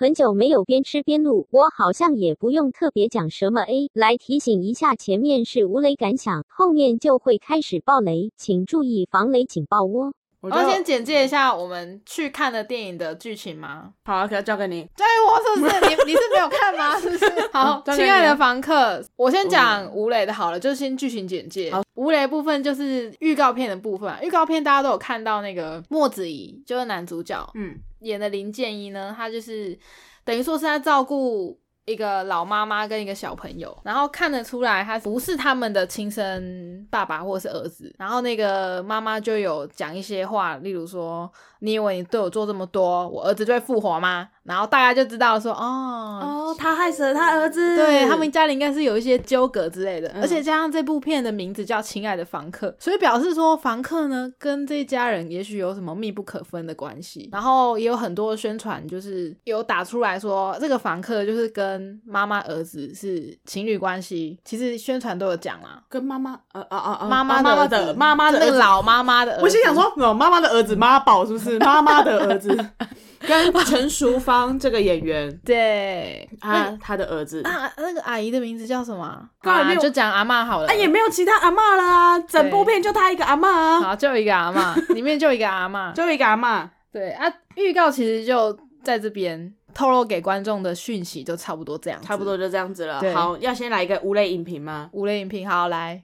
很久没有边吃边录，我好像也不用特别讲什么 A 来提醒一下，前面是无雷感想，后面就会开始爆雷，请注意防雷警报哦。我要先简介一下我们去看的电影的剧情吗？好啊，可以交给你。对我是不是？你你是没有看吗？是不是？好，亲爱的房客，我先讲吴磊的好了，就先剧情简介。好，吴磊部分就是预告片的部分啊，预告片大家都有看到那个莫子怡就是男主角嗯，演的林建一呢，他就是等于说是在照顾一个老妈妈跟一个小朋友，然后看得出来他不是他们的亲生爸爸或是儿子，然后那个妈妈就有讲一些话，例如说：“你以为你对我做这么多，我儿子就会复活吗？”然后大家就知道说：“哦。哦，他害死了他儿子，对他们家里应该是有一些纠葛之类的，嗯而且加上这部片的名字叫《亲爱的房客》，所以表示说房客呢跟这一家人也许有什么密不可分的关系。然后也有很多宣传，就是有打出来说这个房客就是跟妈妈儿子是情侣关系，其实宣传都有讲啦。跟妈妈，呃啊啊妈，妈妈的儿子的妈妈的。那个老妈妈的儿子，我心想说，哦，妈妈的儿子妈宝是不是？妈妈的儿子 跟陈淑芳这个演员，对啊他的儿子，啊，那个阿姨的名字叫什么啊？就讲阿嬷好了。啊，也没有其他阿嬷了啊，整部片就他一个阿嬷啊，好，就一个阿嬷，里面就一个阿嬷。就一个阿嬷。对啊，预告其实就在这边透露给观众的讯息就差不多这样，差不多就这样子了。好，要先来一个无类影评吗？五类影评。好，来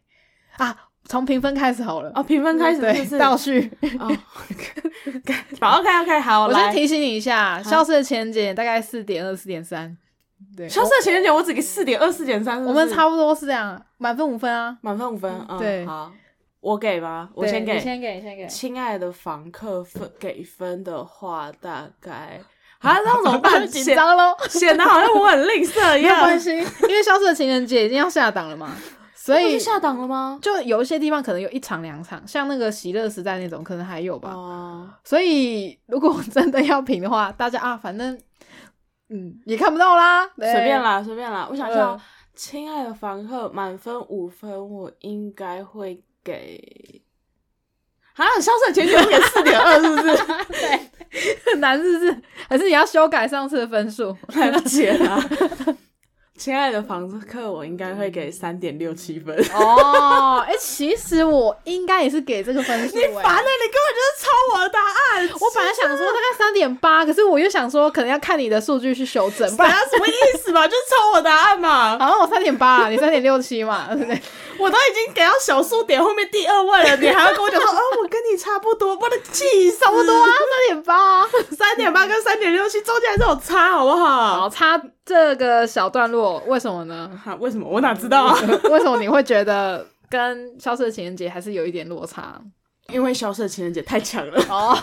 啊，从评分开始好了。哦，评分开始对是？倒序。哦，好，OK OK，好，我先。提醒你一下，《消失的情人节》大概四点二、四点三。对，消失的情人节我只给四点二、四点三，我们差不多是这样，满分五分啊。满分五分。嗯，对好，我给吧？我先给。你先给，先给。亲爱的房客分给分的话，大概啊，那怎么办？紧显张喽。显得好像我很吝啬一样。关系，因为《消失的情人节》已经要下档了嘛，所以下档了吗？就有一些地方可能有一场两场，像那个喜乐时代那种，可能还有吧。哦，所以如果真的要评的话，大家啊，反正嗯也看不到啦，随便。啦，随便啦。我想一下哦嗯，亲爱的房客满分五分，我应该会给。啊，消失的前景我给四点二，是不是？对，很 难是不是？还是你要修改上次的分数？来不及了。亲爱的房客，我应该会给三点六七分。哦，哎、其实我应该也是给这个分数、欸。你烦了，你根本就是抄我的答案。我本来想说大概三点八，可是我又想说可能要看你的数据去修正，不然什么意思嘛？就是抄我答案嘛。好像我三点八，你三点六七嘛，对不对？我都已经给到小数点后面第二位了，你还要跟我讲说，哦，我跟你差不多，我的气！差不多啊，三点八啊。三点八跟三点六七中间还是有差，好不好？好，差这个小段落，为什么呢？哈为什么我哪知道啊？为什么你会觉得跟《消失的情人节》还是有一点落差？因为消失的情人节太强了。哦，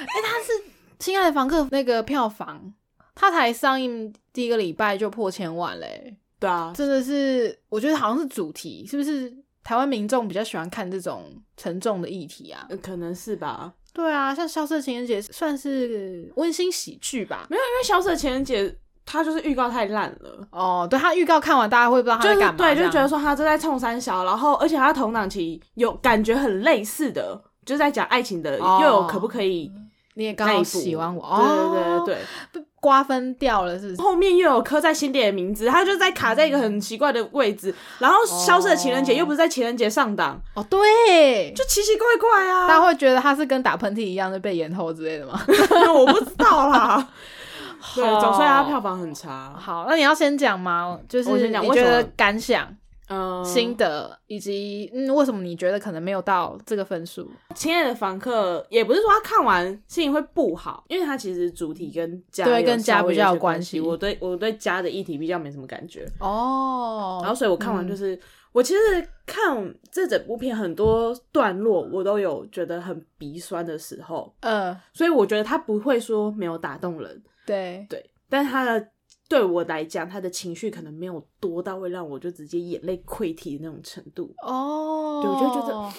哎、他是《亲爱的房客》那个票房，他才上映第一个礼拜就破千万嘞，对啊，真的是，我觉得好像是主题，是不是？台湾民众比较喜欢看这种沉重的议题啊。呃可能是吧。对啊，像《消失的情人节》算是温馨喜剧吧。没有，因为消失的情人节它就是预告太烂了。哦，对，他预告看完，大家会不知道他就是在干嘛，对，就觉得说他正在冲三小，然后而且他同档期有感觉很类似的，就是在讲爱情的，哦又有可不可以你也刚好喜欢我，对对对哦对瓜分掉了，是不是？后面又有刻在心底的名字，他就在卡在一个很奇怪的位置，然后消失的情人节又不是在情人节上档，哦，对，就奇奇怪怪啊！大家会觉得他是跟打喷嚏一样的被延后之类的吗？我不知道啦。对，总算他票房很差。好，那你要先讲吗？就是我先讲你觉得感想、嗯，心得，以及嗯，为什么你觉得可能没有到这个分数？亲爱的房客也不是说他看完心情会不好，因为他其实主题跟家对跟家比较有关关系。我对我对家的议题比较没什么感觉，哦。然后所以我看完嗯。就是、我其实看这整部片很多段落我都有觉得很鼻酸的时候，呃，所以我觉得他不会说没有打动人，对，对，但是他的。对我来讲，他的情绪可能没有多到会让我就直接眼泪溃堤的那种程度，哦，对我就觉得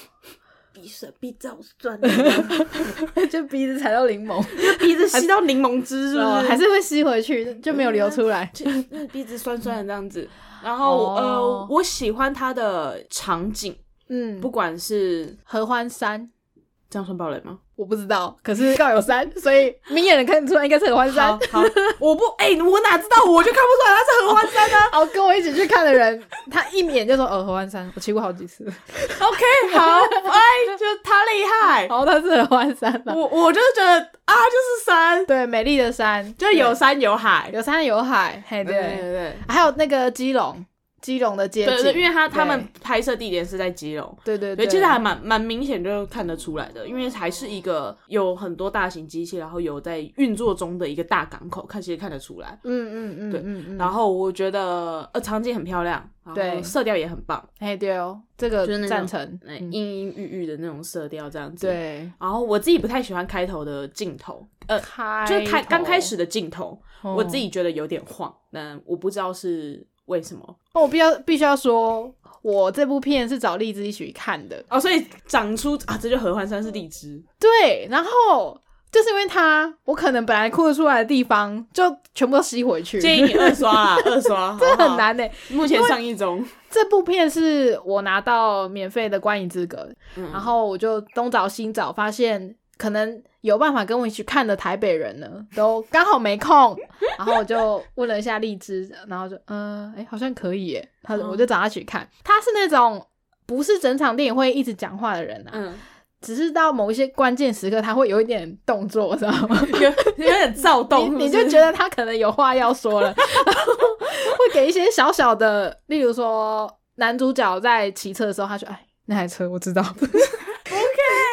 鼻水鼻子好酸，得 就鼻子踩到柠檬，就鼻子吸到柠檬汁，是不是？哦还是会吸回去，就没有流出来。鼻子酸酸的这样子。然后、哦呃，我喜欢他的场景，嗯，不管是合欢山，这样算暴雷吗？我不知道，可是告有山，所以明眼人看得出来应该是合欢山好。好，我不哎、我哪知道，我就看不出来它是合欢山啊。好，跟我一起去看的人，他一眼就说：“哦，合欢山，我去过好几次。OK，好，哎，就他厉害”，然后他是合欢山吧？我我就是觉得啊，就是山，对，美丽的山，就有山有海，有山有海，嘿，对对，对对。还有那个基隆，基隆的街景，对对，因为他他们拍摄地点是在基隆，对对对，其实还蛮蛮明显就看得出来的，因为还是一个有很多大型机器，然后有在运作中的一个大港口，看其实看得出来。嗯嗯嗯，对嗯嗯，然后我觉得呃场景很漂亮，对。色调也很棒，哎对哦，这个就是那种赞成，阴阴郁郁的那种色调这样子。。对，然后我自己不太喜欢开头的镜头，呃，开就是开刚开始的，镜头，哦我自己觉得有点晃，但我不知道是为什么。哦我必要必须要说，我这部片是找荔枝一起看的，哦，所以长出啊，这就合欢山是荔枝，对，然后就是因为它，我可能本来哭得出来的地方，就全部都吸回去，建议你二刷啊，二刷，这很。难呢、目前上映中，这部片是我拿到免费的观影资格，嗯。然后我就东找西找，发现可能有办法跟我一起看的台北人呢，都刚好没空，然后我就问了一下荔枝，然后就嗯，哎、好像可以耶，他嗯。我就找他一起看。他是那种不是整场电影会一直讲话的人啊，嗯，只是到某一些关键时刻他会有一点动作，知道吗？有有点躁动，你你就觉得他可能有话要说了，然后会给一些小小的，例如说男主角在骑车的时候，他说：“哎，那台车我知道。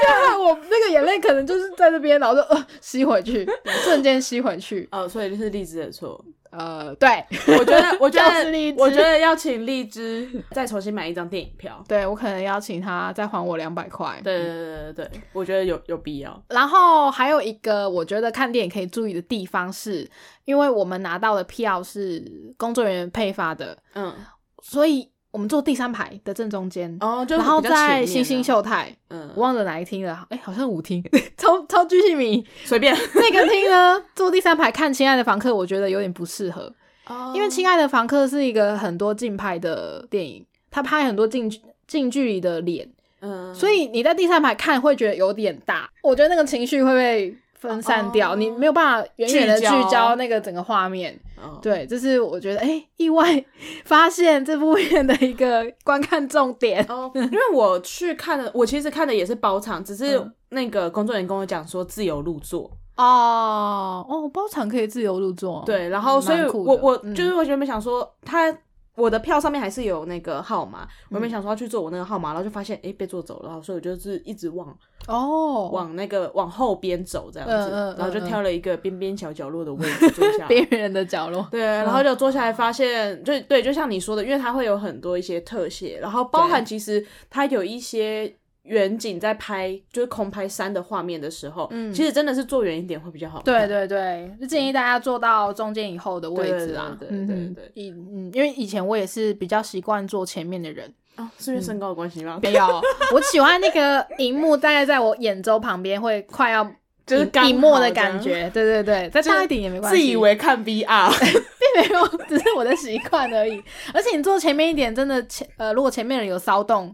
”OK，就害我那个眼泪可能就是在这边，然后就呃吸回去，瞬间吸回去。哦，所以就是荔枝的错。呃，对，我觉得，我觉 就是荔枝得，我觉得要请荔枝再重新买一张电影票。对我可能要请他再还我两百块。对对对对对，我觉得有有必要。然后还有一个我觉得看电影可以注意的地方是，因为我们拿到的票是工作人员配发的，嗯，所以我们坐第三排的正中间。哦，就然后在星星啊，秀泰，嗯我，忘了哪一厅了，哎，好像舞厅，超超巨细迷。随便。那个厅呢，坐第三排看《亲爱的房客》，我觉得有点不适合，哦因为《亲爱的房客》是一个很多近拍的电影，他拍很多近距近距离的脸，嗯，所以你在第三排看会觉得有点大，我觉得那个情绪会被分散掉，哦你没有办法远远的聚聚焦焦那个整个画面。哦对，这是我觉得哎、意外发现这部片的一个观看重点。哦，因为我去看的，我其实看的也是包场，只是嗯那个工作人员跟我讲说自由入座，哦哦，包场可以自由入座，对，然后所以我我嗯就是我原本想说他。我的票上面还是有那个号码，我原嗯本想说要去做我那个号码，然后就发现哎被坐走了，所以我就是一直往哦，往那个往后边走这样子，嗯嗯嗯然后就嗯挑了一个边边角角落的位置坐下来。边缘的角落，对，然后就坐下来发现，就对，就像你说的，因为它会有很多一些特写，然后包含其实它有一些远景在拍，就是空拍山的画面的时候，嗯其实真的是坐远一点会比较好。对对对，就建议大家坐到中间以后的位置啊。对对对对对对以嗯，因为以前我也是比较习惯坐前面的人，哦，是因为身高的关系吗？没有，我喜欢那个荧幕大概在我眼周旁边，会快要 就是刚好荧幕的感觉。对对对，再大一点也没关系。自以为看 VR，并没有，只是我的习惯而已。而且你坐前面一点，真的前呃，如果前面人有骚动，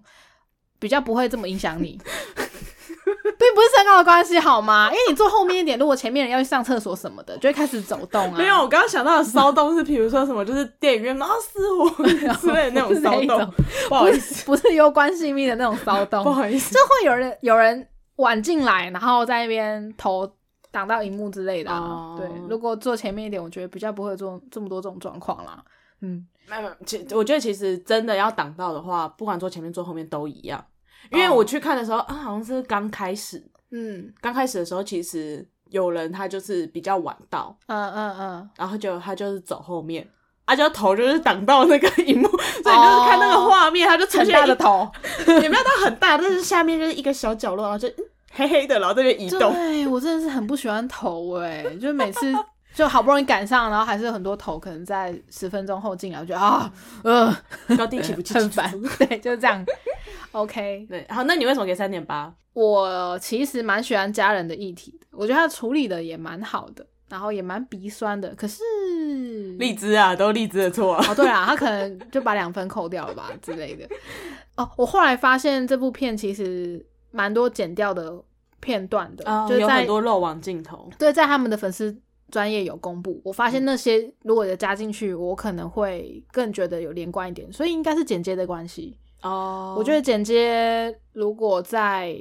比较不会这么影响你。并不是身高的关系，好吗？因为你坐后面一点，如果前面人要去上厕所什么的，就会开始走动啊。没有，我刚刚想到的骚动是，比如说什么，就是电影院然后失火之类的那种骚动 不好意思，不是攸关性命的那种骚动，不好意思就，会有人有人晚进来，然后在那边头挡到荧幕之类的、对，如果坐前面一点，我觉得比较不会做这么多这种状况啦。嗯，没有其我觉得其实真的要挡到的话，不管坐前面坐后面都一样。因为哦我去看的时候啊，好像是刚开始，嗯刚开始的时候，其实有人他就是比较晚到，嗯嗯嗯，然后就他就是走后面，啊，就头就是挡到那个荧幕，所以就是看那个画面，他就出很现一，大的头。也没有到很大，但是下面就是一个小角落，然后就嗯黑黑的，然后这边移动。对我真的是很不喜欢头哎、就每次就好不容易赶上，然后还是很多头可能在十分钟后进来，我觉得啊呃高低起伏，起起很烦。对，就是这样。OK，对，好，那你为什么给三点八？我其实蛮喜欢家人的议题的，我觉得他处理的也蛮好的，然后也蛮鼻酸的。可是荔枝啊，都荔枝的错、啊。哦，对啊，他可能就把两分扣掉了吧之类的。哦，我后来发现这部片其实蛮多剪掉的片段的，就是在很多漏网镜头。对，在他们的粉丝专业有公布，我发现那些如果有加进去，我可能会更觉得有连贯一点，所以应该是剪接的关系。哦我觉得剪接如果在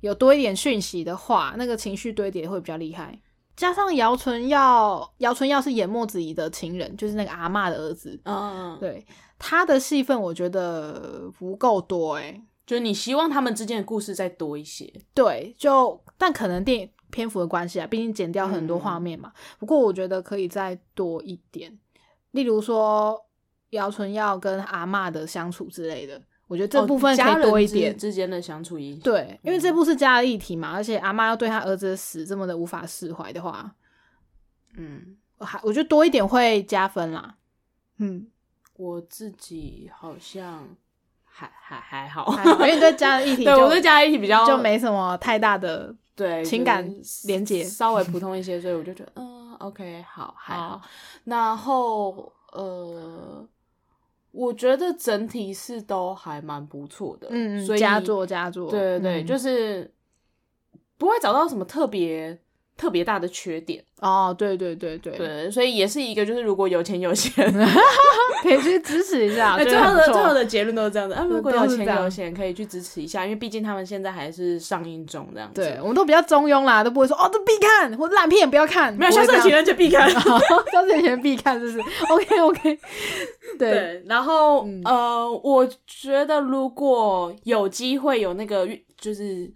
有多一点讯息的话，那个情绪堆叠会比较厉害。加上姚纯耀，姚纯耀是演墨子怡的情人，就是那个阿嬷的儿子。嗯，嗯，对他的戏份，我觉得不够多诶、就是你希望他们之间的故事再多一些。对，就但可能电影篇幅的关系啊，毕竟剪掉很多画面嘛。不过我觉得可以再多一点，例如说姚纯耀跟阿嬷的相处之类的，我觉得这哦部分可以多一点。之间的相处。对，因为这部是家的议题嘛，而且阿妈要对他儿子的死这么的无法释怀的话，嗯，我还我觉得多一点会加分啦。嗯，我自己好像还还还好，因为你对家的议题 对就我对家的议题比较就没什么太大的对情感连接稍微普通一些，所以我就觉得嗯，OK，好，还好好。然后呃，我觉得整体是都还蛮不错的，嗯所以佳作佳作，对对对，嗯就是不会找到什么特别特别大的缺点，哦，对对对对，对，所以也是一个就是如果有钱有闲，可以去支持一下。最后的最后的结论都是这样子啊。如果有钱有闲，可以去支持一下，因为毕竟他们现在还是上映中这样子。对，我们都比较中庸啦，都不会说哦，都必看或烂片不要看，没有不会这样消失的情人就必看。消失的情人必看，就是？OK OK，对，对，然后、嗯呃，我觉得如果有机会有那个就是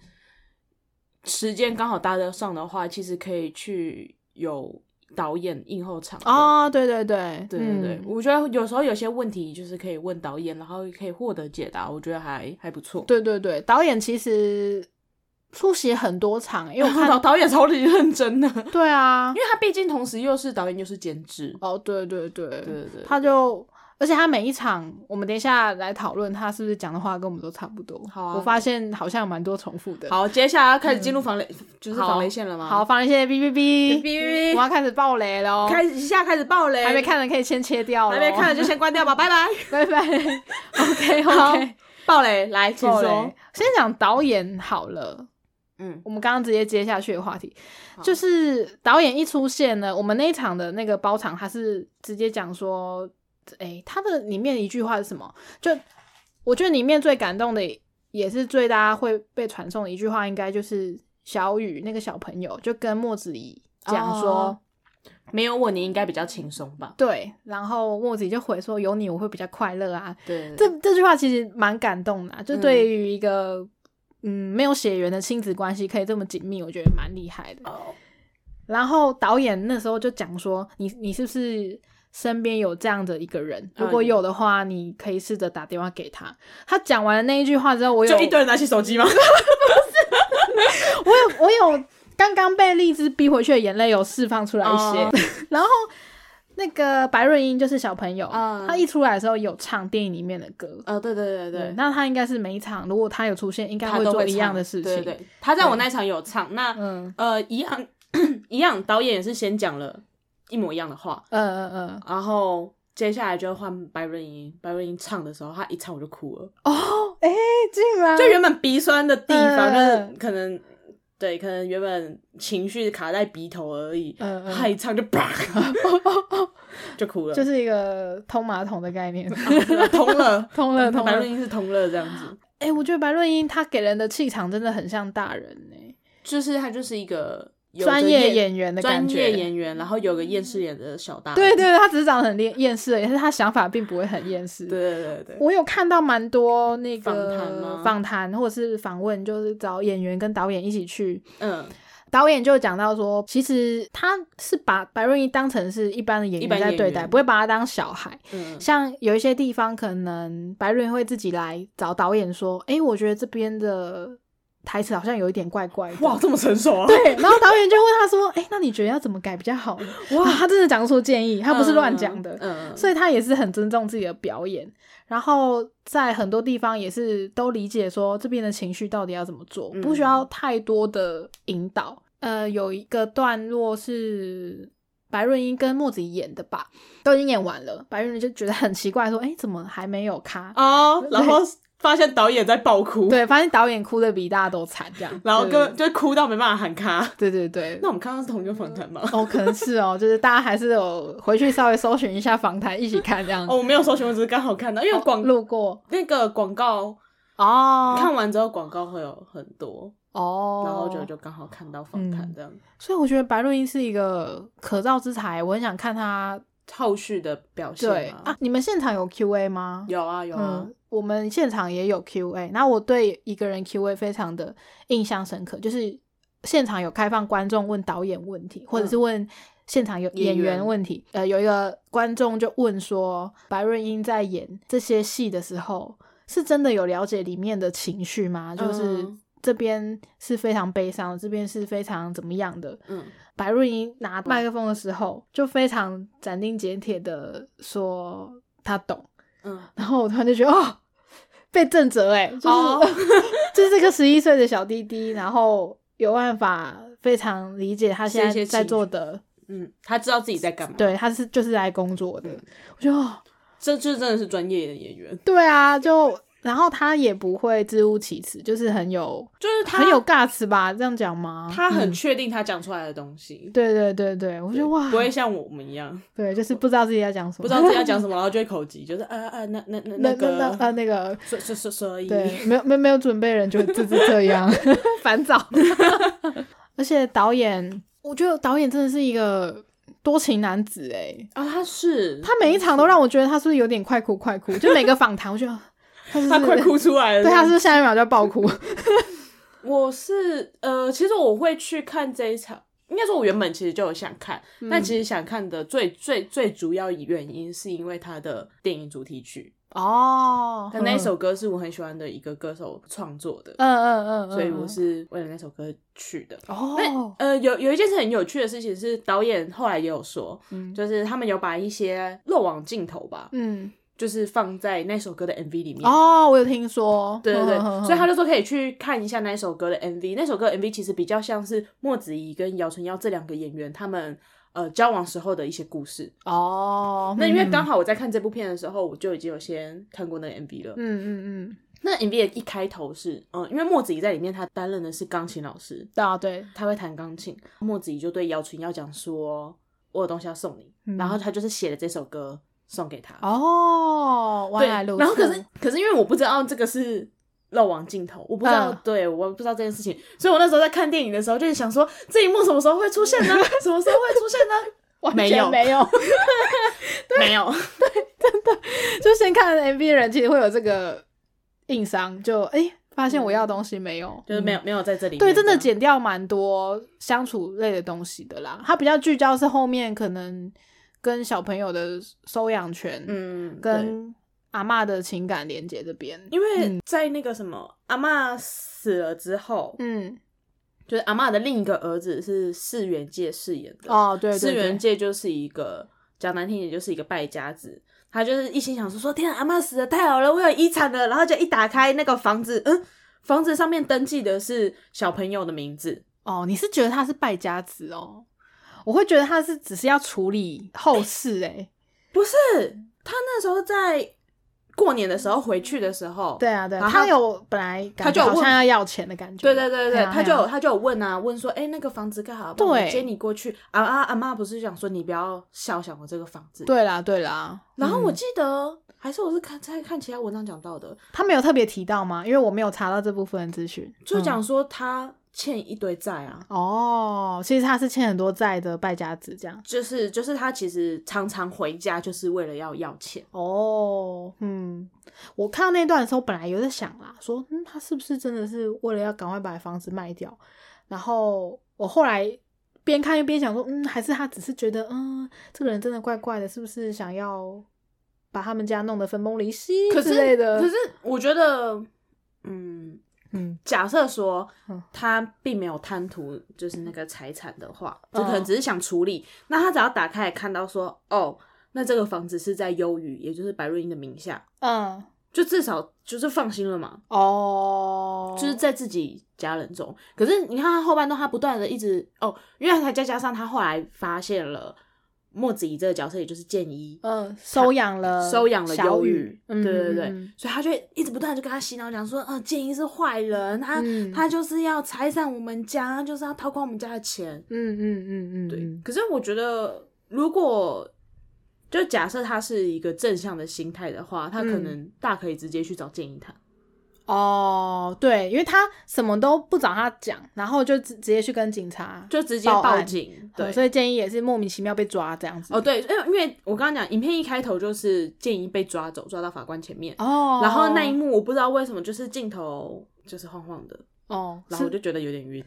时间刚好搭得上的话，其实可以去有导演映后场啊。哦，对对对对对对，嗯我觉得有时候有些问题就是可以问导演，然后可以获得解答，我觉得还还不错。对对对，导演其实出席很多场，因为我看到 导演超级认真的，对啊因为，他毕竟同时又是导演又是监制。哦，对对对，对对对，他就。而且他每一场，我们等一下来讨论，他是不是讲的话跟我们都差不多。好啊我发现好像有蛮多重复的。好，接下来要开始进入防雷，就是好防雷线了吗？好，，防雷线哔哔哔哔哔我要开始爆雷喽！开始一下开始爆雷，还没看的可以先切掉咯还没看的就先关掉吧，拜拜。拜拜。OK 好 OK，爆雷来，请说。。先讲导演好了，嗯，我们刚刚直接接下去的话题，就是导演一出现呢，我们那一场的那个包场，他是直接讲说，哎、他的里面一句话是什么？就我觉得里面最感动的，也是最大家会被传送的一句话，应该就是小雨那个小朋友就跟莫子怡讲说。哦没有我你应该比较轻松吧？对，然后莫子怡就回说：“有你我会比较快乐啊。”对，这这句话其实蛮感动的、啊，就对于一个嗯没有血缘的亲子关系可以这么紧密，我觉得蛮厉害的。哦然后导演那时候就讲说，你你是不是身边有这样的一个人？如果有的话，你可以试着打电话给他。他讲完了那一句话之后，我有就一堆人拿起手机吗？我有我有刚刚被荔枝逼回去的眼泪有释放出来一些，哦 然后。那个白润英就是小朋友，嗯他一出来的时候有唱电影里面的歌，呃，对对对对，那他应该是每一场，如果他有出现，应该会做一样的事情。对对，对他在我那场有唱，那嗯呃一样 一样，导演也是先讲了一模一样的话，嗯嗯嗯，然后接下来就换白润英，白润英唱的时候，她一唱我就哭了，哦，哎、竟然。就原本鼻酸的地方，嗯就是可能对，可能原本情绪卡在鼻头而已，嗯嗯。他一唱就啪 就哭了，就是一个通马桶的概念，通了，通了通了。白润。英是通了这样子，哎、我觉得白润英她给人的气场真的很像大人呢、就是她就是一个专业演员的感专觉。业演员，然后有个厌世脸的小大人，对对对，他只是长得很厌厌世但是他想法并不会很厌世。对对对对，我有看到蛮多那访谈个吗访谈或者是访问，就是找演员跟导演一起去嗯，导演就讲到说，其实他是把白润一当成是一般的演员在对待，不会把他当小孩。嗯像有一些地方，可能白润会自己来找导演说：“诶，我觉得这边的台词好像有一点怪怪的。”哇，这么成熟啊！对，然后导演就问他说：“诶，那你觉得要怎么改比较好呢？”哇，他真的讲出建议，他不是乱讲的。嗯，嗯所以他也是很尊重自己的表演，然后在很多地方也是都理解说这边的情绪到底要怎么做，嗯不需要太多的引导。呃，有一个段落是白润英跟墨子怡演的吧，都已经演完了，白润英就觉得很奇怪，说：“哎，怎么还没有咖？”哦，然后发现导演在爆哭，，对，发现导演哭的比大家都惨，这样，然后跟就哭到没办法喊卡。对对对，那我们看到是同一个访谈吗？哦，可能是哦，就是大家还是有回去稍微搜寻一下访谈，一起看这样哦，我没有搜寻，我只是刚好看到，因为广、路过。那个广告哦，看完之后，广告会有很多，哦，然后就就刚好看到访谈嗯。这样。所以我觉得白润英是一个可造之材，我很想看他后续的表现吗对啊，你们现场有 Q A 吗？有啊有啊，嗯，我们现场也有 Q A，那我对一个人 Q A 非常的印象深刻，就是现场有开放观众问导演问题，或者是问现场有演演员员问题。呃，有一个观众就问说，白润英在演这些戏的时候，是真的有了解里面的情绪吗？就是嗯这边是非常悲伤的，这边是非常怎么样的？嗯，白若英拿麦克风的时候，就非常斩钉截铁的说他懂。嗯，然后我突然就觉得哦，被震折哎，就是、哦 就是这个十一岁的小弟弟，然后有办法非常理解他现在在做的，嗯，他知道自己在干嘛，，对，他是就是来工作的。嗯我觉得哦，这就真的是专业的演员，对啊，就然后他也不会支吾其词，就是很有就是他很有 guts 吧，这样讲吗？他很嗯确定他讲出来的东西，对对对对，我觉得哇，不会像我们一样对，就是不知道自己要讲什么，不知道自己要讲什么，然后就会口急，就是啊啊那那那那那个那啊那个所所所所以，对，没有没有没有准备的人就就是这样 烦躁。而且导演，我觉得导演真的是一个多情男子哎，啊他是他每一场都让我觉得他是不是有点快哭快哭，就每个访谈，我觉得他快哭出来了，对，他是下一秒就要爆哭。我是呃，其实我会去看这一场，应该说我原本其实就有想看，嗯。但其实想看的最最最主要原因是因为他的电影主题曲，哦，但那一首歌是我很喜欢的一个歌手创作的，嗯，嗯嗯嗯，所以我是为了那首歌去的。哦，呃，有有一件事很有趣的事情是，导演后来也有说，嗯。就是他们有把一些漏网镜头吧，嗯，就是放在那首歌的 MV 里面。哦，我有听说，对对对，所以他就说可以去看一下那首歌的 MV。那首歌 MV 其实比较像是莫子仪跟姚晨耀这两个演员他们呃交往时候的一些故事。哦，那因为嗯刚好我在看这部片的时候，我就已经有先看过那个 MV 了。嗯嗯嗯，那 MV 的一开头是，嗯、因为莫子怡在里面她担任的是钢琴老师，对啊对，她会弹钢琴。莫子怡就对姚纯耀讲说：“我有东西要送你。嗯然后他就是写了这首歌送给他。哦，对。然后可是可是因为我不知道这个是漏网镜头，我不知道，嗯对，我不知道这件事情，所以我那时候在看电影的时候就是想说，这一幕什么时候会出现呢？什么时候会出现呢？完没有全没有，没有，就先看 MV 的人其实会有这个硬伤，就哎、诶发现我要的东西没有，就是没有、嗯没有在这里面。对，真的剪掉蛮多相处类的东西的啦。它比较聚焦是后面可能跟小朋友的收养权，嗯，跟阿嬷的情感连接这边，因为在那个什么阿嬷死了之后，嗯，就是阿嬷的另一个儿子是世元界饰演的。哦，对世元界就是一个讲难听点，就是一个败家子。他就是一心想说说，天啊，阿妈死的太好了，我有遗产了。然后就一打开那个房子，嗯，房子上面登记的是小朋友的名字。哦，你是觉得他是败家子哦？我会觉得他是只是要处理后事、哎、不是，他那时候在过年的时候回去的时候，对啊，对啊，他有本来他就有问像要要钱的感觉，对对对对，他就有他就有问啊，问说，哎、那个房子盖好，帮我对接你过去。啊啊，阿妈不是想说你不要笑想我这个房子。，对啦对啦。嗯然后我记得、还是我是看在看其他文章讲到的，他没有特别提到吗？因为我没有查到这部分的资讯，嗯就讲说他欠一堆债啊。哦，其实他是欠很多债的败家子这样。就是就是他其实常常回家就是为了要要钱，哦，嗯，我看到那段的时候，本来有在想啦，说，嗯，他是不是真的是为了要赶快把房子卖掉？然后我后来边看又边想说，嗯，还是他只是觉得，嗯，这个人真的怪怪的，是不是想要把他们家弄得分崩离析可是之类的？可是我觉得，嗯，嗯，假设说嗯他并没有贪图就是那个财产的话，嗯。就可能只是想处理，那他只要打开来看到说，哦，那这个房子是在优于，也就是白瑞英的名下，嗯，就至少就是放心了嘛。哦，就是在自己家人中，可是你看他后半段，他不断的一直哦，因为他再加上他后来发现了墨子怡这个角色，也就是建一，嗯，收养了收养了小雨，，嗯对对对，所以他就一直不断地就跟他洗脑讲说，呃，建一是坏人，他、嗯。他就是要拆散我们家，他就是要掏光我们家的钱。嗯嗯嗯嗯，对，嗯可是我觉得如果就假设他是一个正向的心态的话，他可嗯。能大可以直接去找建议谈。哦，对，因为他什么都不找他讲，然后就直直接去跟警察就直接报案警，对，对，所以建议也是莫名其妙被抓这样子。哦，对，因为因为我刚刚讲，影片一开头就是建议被抓走，抓到法官前面，哦，然后那一幕我不知道为什么就是镜头就是晃晃的，哦，然后我就觉得有点晕，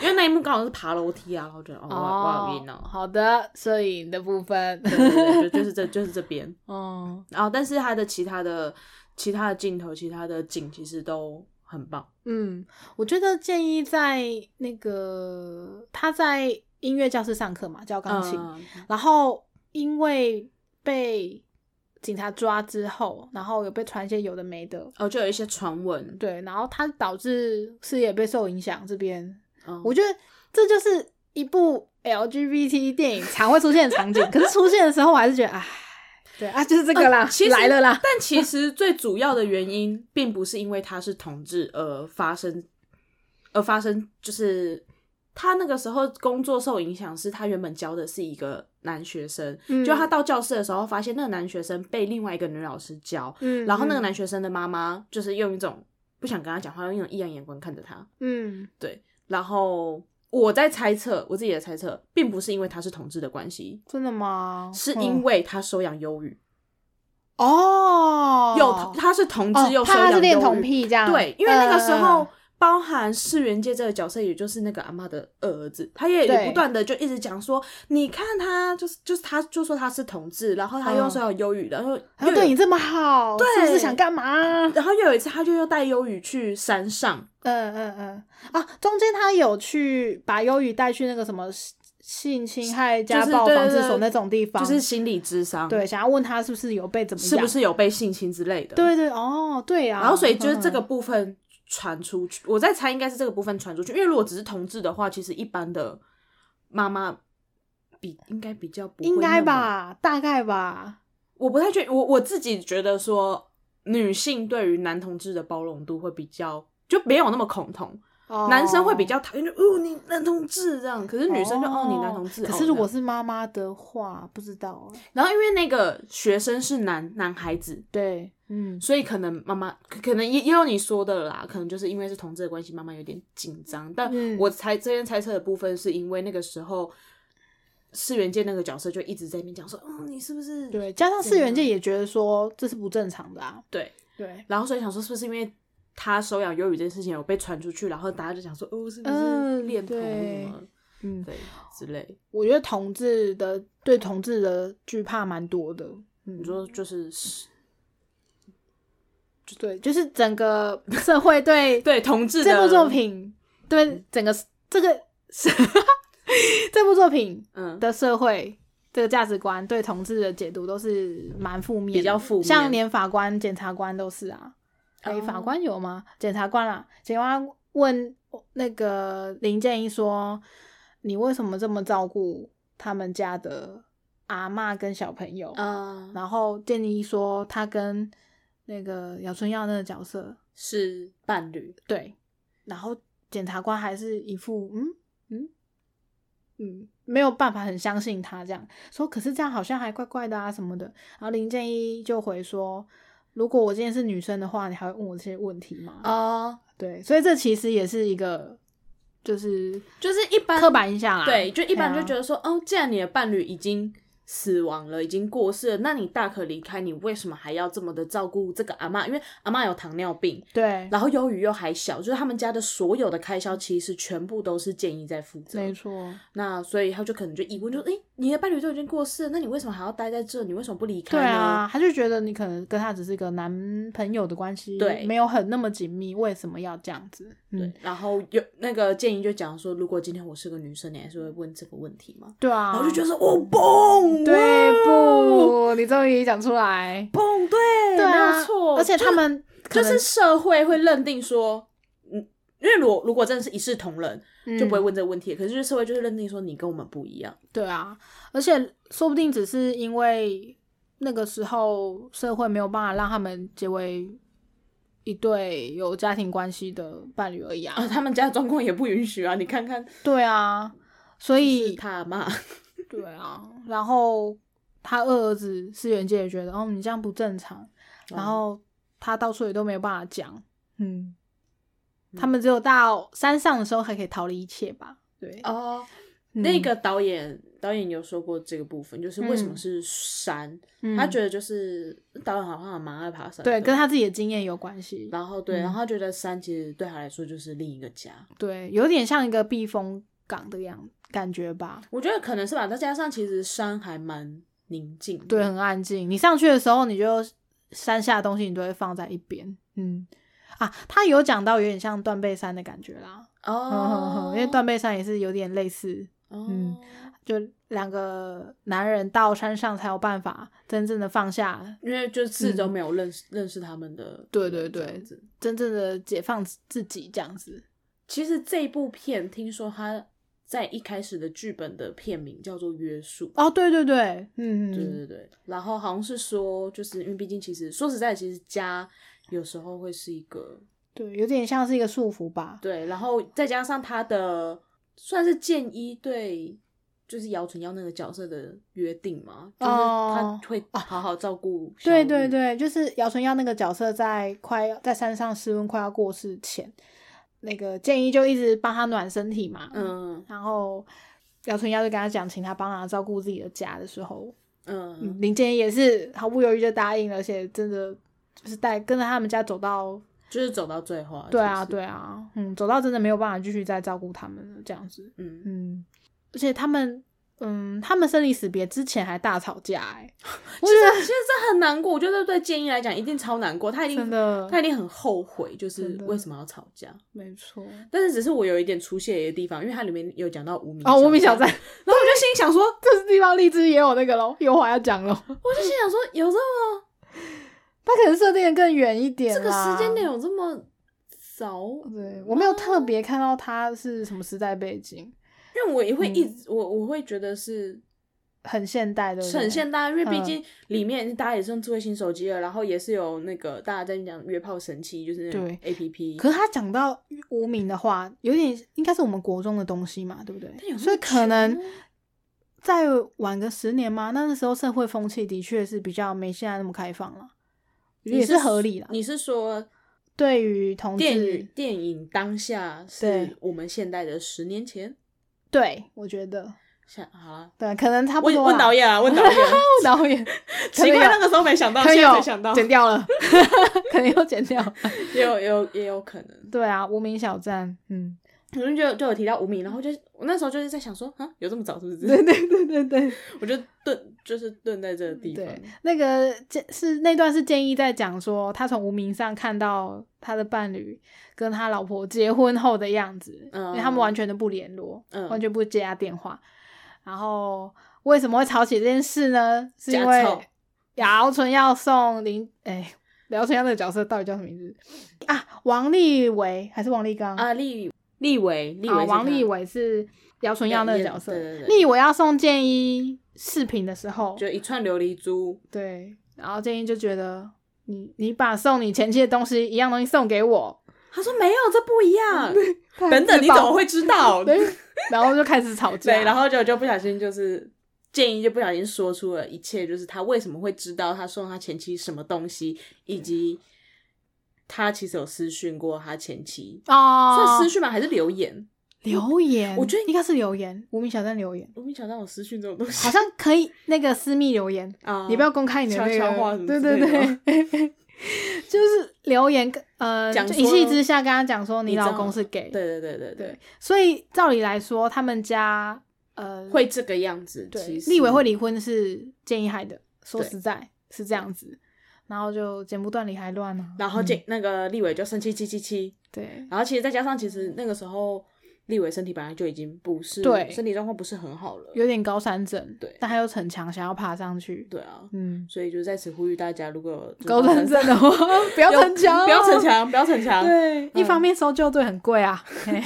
因为那一幕刚好是爬楼梯啊，然后觉得哦，我我好晕哦，好的，摄影的部分，对对对，就就是这就是这边，嗯然后但是他的其他的其他的镜头、其他的景其实都很棒，嗯，我觉得建议在那个他在音乐教室上课嘛，教钢琴，嗯然后因为被警察抓之后，然后有被传一些有的没的，哦，就有一些传闻，对，然后他导致事业被受影响。这边嗯。我觉得这就是一部 LGBT 电影常会出现的场景，可是出现的时候，我还是觉得，哎，对啊，就是这个啦，呃其实来了啦。但其实最主要的原因，并不是因为他是同志而发生，而发生就是他那个时候工作受影响，是他原本教的是一个男学生，嗯就他到教室的时候，发现那个男学生被另外一个女老师教，嗯然后那个嗯男学生的妈妈就是用一种不想跟他讲话，用一种异样眼光看着他，嗯对，然后。我在猜测，我自己的猜测，并不是因为他是同志的关系，真的吗？是嗯因为他收养忧郁，哦，有他是同志哦又收养他是恋童癖这样，对，因为那个时候、嗯包含世元界这个角色，也就是那个阿妈的二儿子，他也不断的就一直讲说，你看他就是就是他就说他是同志，然后他又嗯。说有忧郁，然后他说又对你这么好，对。是不是想干嘛？嗯然后又有一次他就又带忧郁去山上，嗯嗯嗯。啊，中间他有去把忧郁带去那个什么性侵害、家暴防治所那种地方，就是心理智商，对，，想要问他是不是有被怎么样，是不？是有被性侵之类的，。对对哦，对啊，然后所以就是这个嗯部分传出去，我在猜应该是这个部分传出去，因为如果只是同志的话，其实一般的妈妈比应该比较不会应该吧，大概吧，我不太确，我我自己觉得说，女性对于男同志的包容度会比较就没有那么恐同，哦男生会比较讨厌，就哦你男同志这样，可是女生就哦你男同志。可是如果是妈妈的话，不知道欸然后因为那个学生是男男孩子，对，嗯所以可能妈妈可可能也也有你说的啦，可能就是因为是同志的关系，妈妈有点紧张。但嗯我猜这边猜测的部分是因为那个时候。世元界那个角色就一直在那边讲说，哦，你是不是对，加上世元界也觉得说这是不正常的啊，对？对，然后所以想说，是不是因为他收养忧郁这件事情有被传出去，然后大家就想说，哦，是不是嗯恋童什么，嗯，对之类？我觉得同志的对同志的惧怕蛮多的，嗯你，说就是对，就是整个社会对 对同志的这部作，品，对整个这个 这部作品嗯，的社会这个价值观对同志的解读都是蛮负面的，比较负面像连法官、检察官都是啊。哎、哦法官有吗？检察官啦，检察官问那个林建一说：“你为什么这么照顾他们家的阿嬷跟小朋友？”嗯，然后建一说他跟那个姚春耀那个角色是伴侣，对，然后检察官还是一副嗯嗯嗯没有办法很相信他这样说，可是这样好像还怪怪的啊什么的。然后林建一就回说，如果我今天是女生的话，你还会问我这些问题吗？哦，对，所以这其实也是一个就是就是一般刻板印象啊。对，就一般就觉得得说，哦，既然你的伴侣已经死亡了，已经过世了，那你大可离开，你为什么还要这么的照顾这个阿妈？因为阿妈有糖尿病，对，然后由于又还小，就是他们家的所有的开销其实全部都是建议在负责。没错，那所以他就可能就疑问，就诶，你的伴侣都已经过世了，那你为什么还要待在这？你为什么不离开呢？对啊，他就觉得你可能跟他只是一个男朋友的关系，对没有很那么紧密，为什么要这样子？对嗯，，然后有那个建议就讲说，如果今天我是个女生，你还是会问这个问题吗？对啊，然后就觉得说，哦，嘣，对不？你终于讲出来，嘣，对，没对啊有错，而且他们可是社会会认定说，嗯，因为如果如果真的是一视同仁，就不会嗯问这个问题。可是就是社会就是认定说你跟我们不一样，对啊，而且说不定只是因为那个时候社会没有办法让他们结为一对有家庭关系的伴侣而已啊。啊，他们家的状况也不允许啊。你看看，对啊，所以他妈，对啊，然后他二儿子世元界也觉得，哦，你这样不正常，然后他到处也都没有办法讲，嗯，他们只有到山上的时候还可以逃离一切吧？对，哦，嗯那个导演导演有说过这个部分，就是为什么嗯是山？嗯他觉得就是导演好像蛮爱爬山的，对，跟他自己的经验有关系，然后对，嗯然后他觉得山其实对他来说就是另一个家。对，有点像一个避风港的样感觉吧。我觉得可能是吧，再加上其实山还蛮宁静的，对，很安静。你上去的时候，你就山下的东西你都会放在一边。嗯，啊，他有讲到有点像断背山的感觉啦。哦哼，因为断背山也是有点类似，哦嗯就两个男人到山上才有办法真正的放下，因为就四周没有认识、认识他们的，嗯对对对真正的解放自己这样子。其实这部片听说他在一开始的剧本的片名叫做《约束》。哦，对对对，嗯，对对对，然后好像是说，就是因为毕竟其实说实在，其实家有时候会是一个对，有点像是一个束缚吧。对，然后再加上他的算是建一对，就是姚纯耀那个角色的约定嘛，就是他哦会好好照顾小对雨。对对，就是姚纯耀那个角色在快要在山上失温快要过世前，那个建议就一直帮他暖身体嘛，，嗯然后姚春耀就跟他讲，请他帮他照顾自己的家的时候，嗯，林建一也是毫不犹豫就答应了，而且真的就是带跟着他们家走到，就是走到最后啊。对啊，对啊，嗯，走到真的没有办法继续再照顾他们了，这样子，嗯，嗯，而且他们。嗯，他们生离死别之前还大吵架、欸，哎，其实其实这很难过，我觉得对建议来讲一定超难过，他一定真的他一定很后悔，就是为什么要吵架。没错。但是只是我有一点出现的地方，因为它里面有讲到无名哦，无名小站，然后我就心里想说，这地方荔枝也有那个咯，有话要讲咯。我就心想说，有这么 他可能设定的更远一点这个啦时间点有这么早？对我没有特别看到他是什么时代背景，我也会一嗯直、我我会觉得是很现代的，是很现代，因为毕嗯竟里面大家也是用智慧型手机了，然后也是有那个大家在讲约炮神器，就是那种对 A P P。可是他讲到无名的话，有点应该是我们国中的东西嘛，对不对所以可能再晚个十年嘛，那那时候社会风气的确是比较没现在那么开放了，也是合理的。你是说对于同电影，电影当下是对我们现代的十年前？对我觉得想好了，对，可能差不多啦。问导演啊，问导演，问 导演，奇怪，那个时候没想到，现在才想到，剪掉了，可能有剪掉。也有也有也有可能。对啊，无名小站，嗯，我就就就有提到无名，然后就我那时候就是在想说，啊，有这么早是不是？对对对对对 我就顿就是顿在这个地方。对，那个建是那段是建议在讲说，他从无名上看到他的伴侣跟他老婆结婚后的样子，嗯因为他们完全都不联络，嗯完全不接他电话。然后为什么会吵起这件事呢？是因为姚纯要送林，哎，姚纯耀那个角色到底叫什么名字啊？王立伟还是王立刚？啊，立立伟，立伟啊，是他王立伟是姚纯耀那个角色。对对对立伟要送建一饰品的时候，就一串琉璃珠，对，然后建一就觉得你你把送你前妻的东西一样东西送给我，他说没有，这不一样。他等等，你怎么会知道？对，然后就开始吵架。对，然后就就不小心就是建议就不小心说出了一切，就是他为什么会知道他送他前妻什么东西，以及他其实有私讯过他前妻，哦，算私讯吗？还是留言？留言，我觉得应该是留言，无名小站留言，无名小站有私讯这种东西，好像可以那个私密留言，啊你不要公开你的那悄悄话什个，么对对对，就是留言跟呃，一气之下跟他讲说你老公是 gay，对对对对对，所以照理来说，他们家呃会这个样子。对其实立委会离婚是建议害的，说对实在是这样子，然后就剪不断理还乱啊。然后嗯那个立伟就生气气气气，对然后其实再加上其实那个时候立伟身体本来就已经不是对身体状况不是很好了，有点高山症，对但他又逞强，想要爬上去，对啊，嗯，所以就在此呼吁大家，如果高山症的话，不要有 逞强，不要逞，强，不要逞强，对，一嗯方面搜救队很贵啊，嘿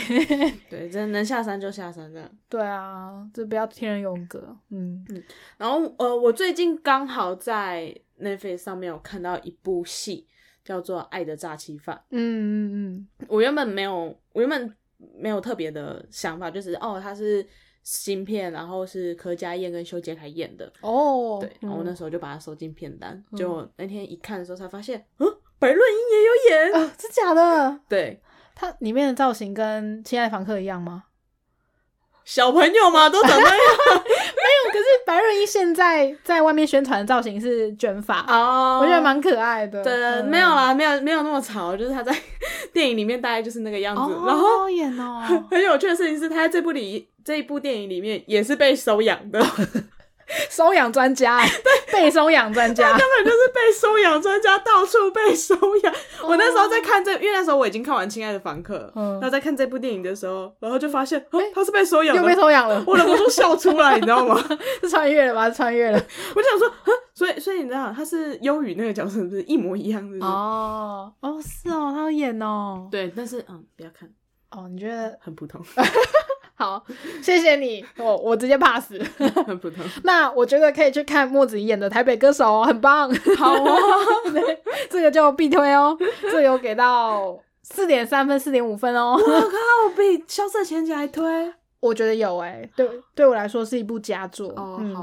对，真的能下山就下山这样。对啊，就不要天人永隔，嗯嗯，然后呃，我最近刚好在 Netflix 上面有看到一部戏，叫做《爱的诈欺犯》。嗯嗯嗯我原本没有，我原本没有特别的想法，就是哦，它是新片，然后是柯佳燕跟修杰楷演的，嗯，哦，对，然后我那嗯时候就把它收进片单。嗯结果那天一看的时候才发现，嗯，白润英也有演。啊，是假的？对，它里面的造型跟《亲爱的房客》一样吗？小朋友嘛，都长那样 可是白润一现在在外面宣传的造型是卷发，哦我觉得蛮可爱的。对，嗯没有啦，没有没有那么潮，就是他在 电影里面大概就是那个样子。哦，然后演哦，很有趣的事情是，他在这部里这一部电影里面也是被收养的，根 收养专家，对被收养专家，根本就是被收养专家，到处被收养。我那时候在看这，因为那时候我已经看完《亲爱的房客》，嗯然后在看这部电影的时候，然后就发现，哦，他是被收养又被的，收养了，我忍不住笑出来，你知道吗？是穿越了吧？是穿越了。我就想说，啊，所以所以你知道他是忧郁那个角色是不是一模一样？是不是？哦哦，是哦，他有演哦。对，但是嗯，不要看，哦，你觉得很普通，好？谢谢你，我 我直接 pass。很普通。那我觉得可以去看墨子怡演的《台北歌手》哦，很棒。好哦，对，这个就必推哦，这个有给到四点三分、四点五分哦。我靠，比《萧瑟前姐》还推。我觉得有诶、对对我来说是一部佳作，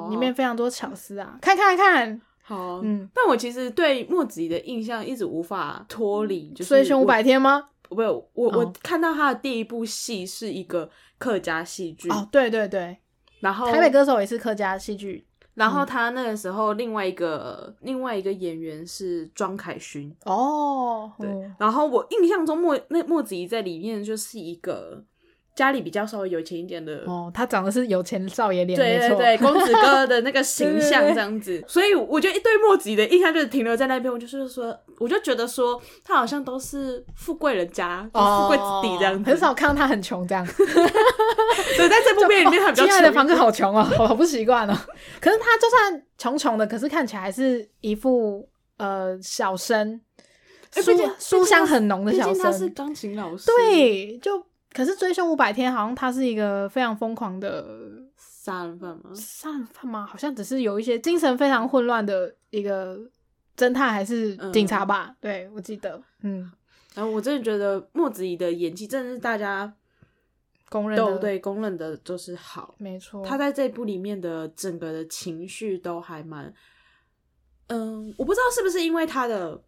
里面非常多巧思啊，看看看，好，嗯，但我其实对墨子怡的印象一直无法脱离，就是所以凶五百天吗？我，不，我我、看到他的第一部戏是一个客家戏剧，哦，对对对，然后台北歌手也是客家戏剧然后他那个时候另外一个另外一个演员是庄凯勋，哦，对，嗯。然后我印象中莫那莫子怡在里面就是一个家里比较稍微有钱一点的。哦，他长得是有钱少爷脸，对对对，公子哥的那个 形象这样子，所以我觉得对莫子怡的印象就是停留在那边。我就是说，我就觉得说他好像都是富贵人家，就是富贵子弟这样子。哦很少看到他很穷这样。对，在这部片里面他比较亲爱的房客穷一点好穷哦，好不习惯哦。可是他就算穷穷的，可是看起来还是一副呃小生，书书香很浓的小生他是生。钢琴老师，，对，就可是追凶五百天，好像他是一个非常疯狂的 杀人犯吗？杀人犯吗？好像只是有一些精神非常混乱的一个侦探还是警察吧？对我记得，嗯，然后我真的觉得莫子怡的演技真的是大家公认的，都对公认的就是好。没错。他在这部里面的整个的情绪都还蛮，嗯，我不知道是不是因为他的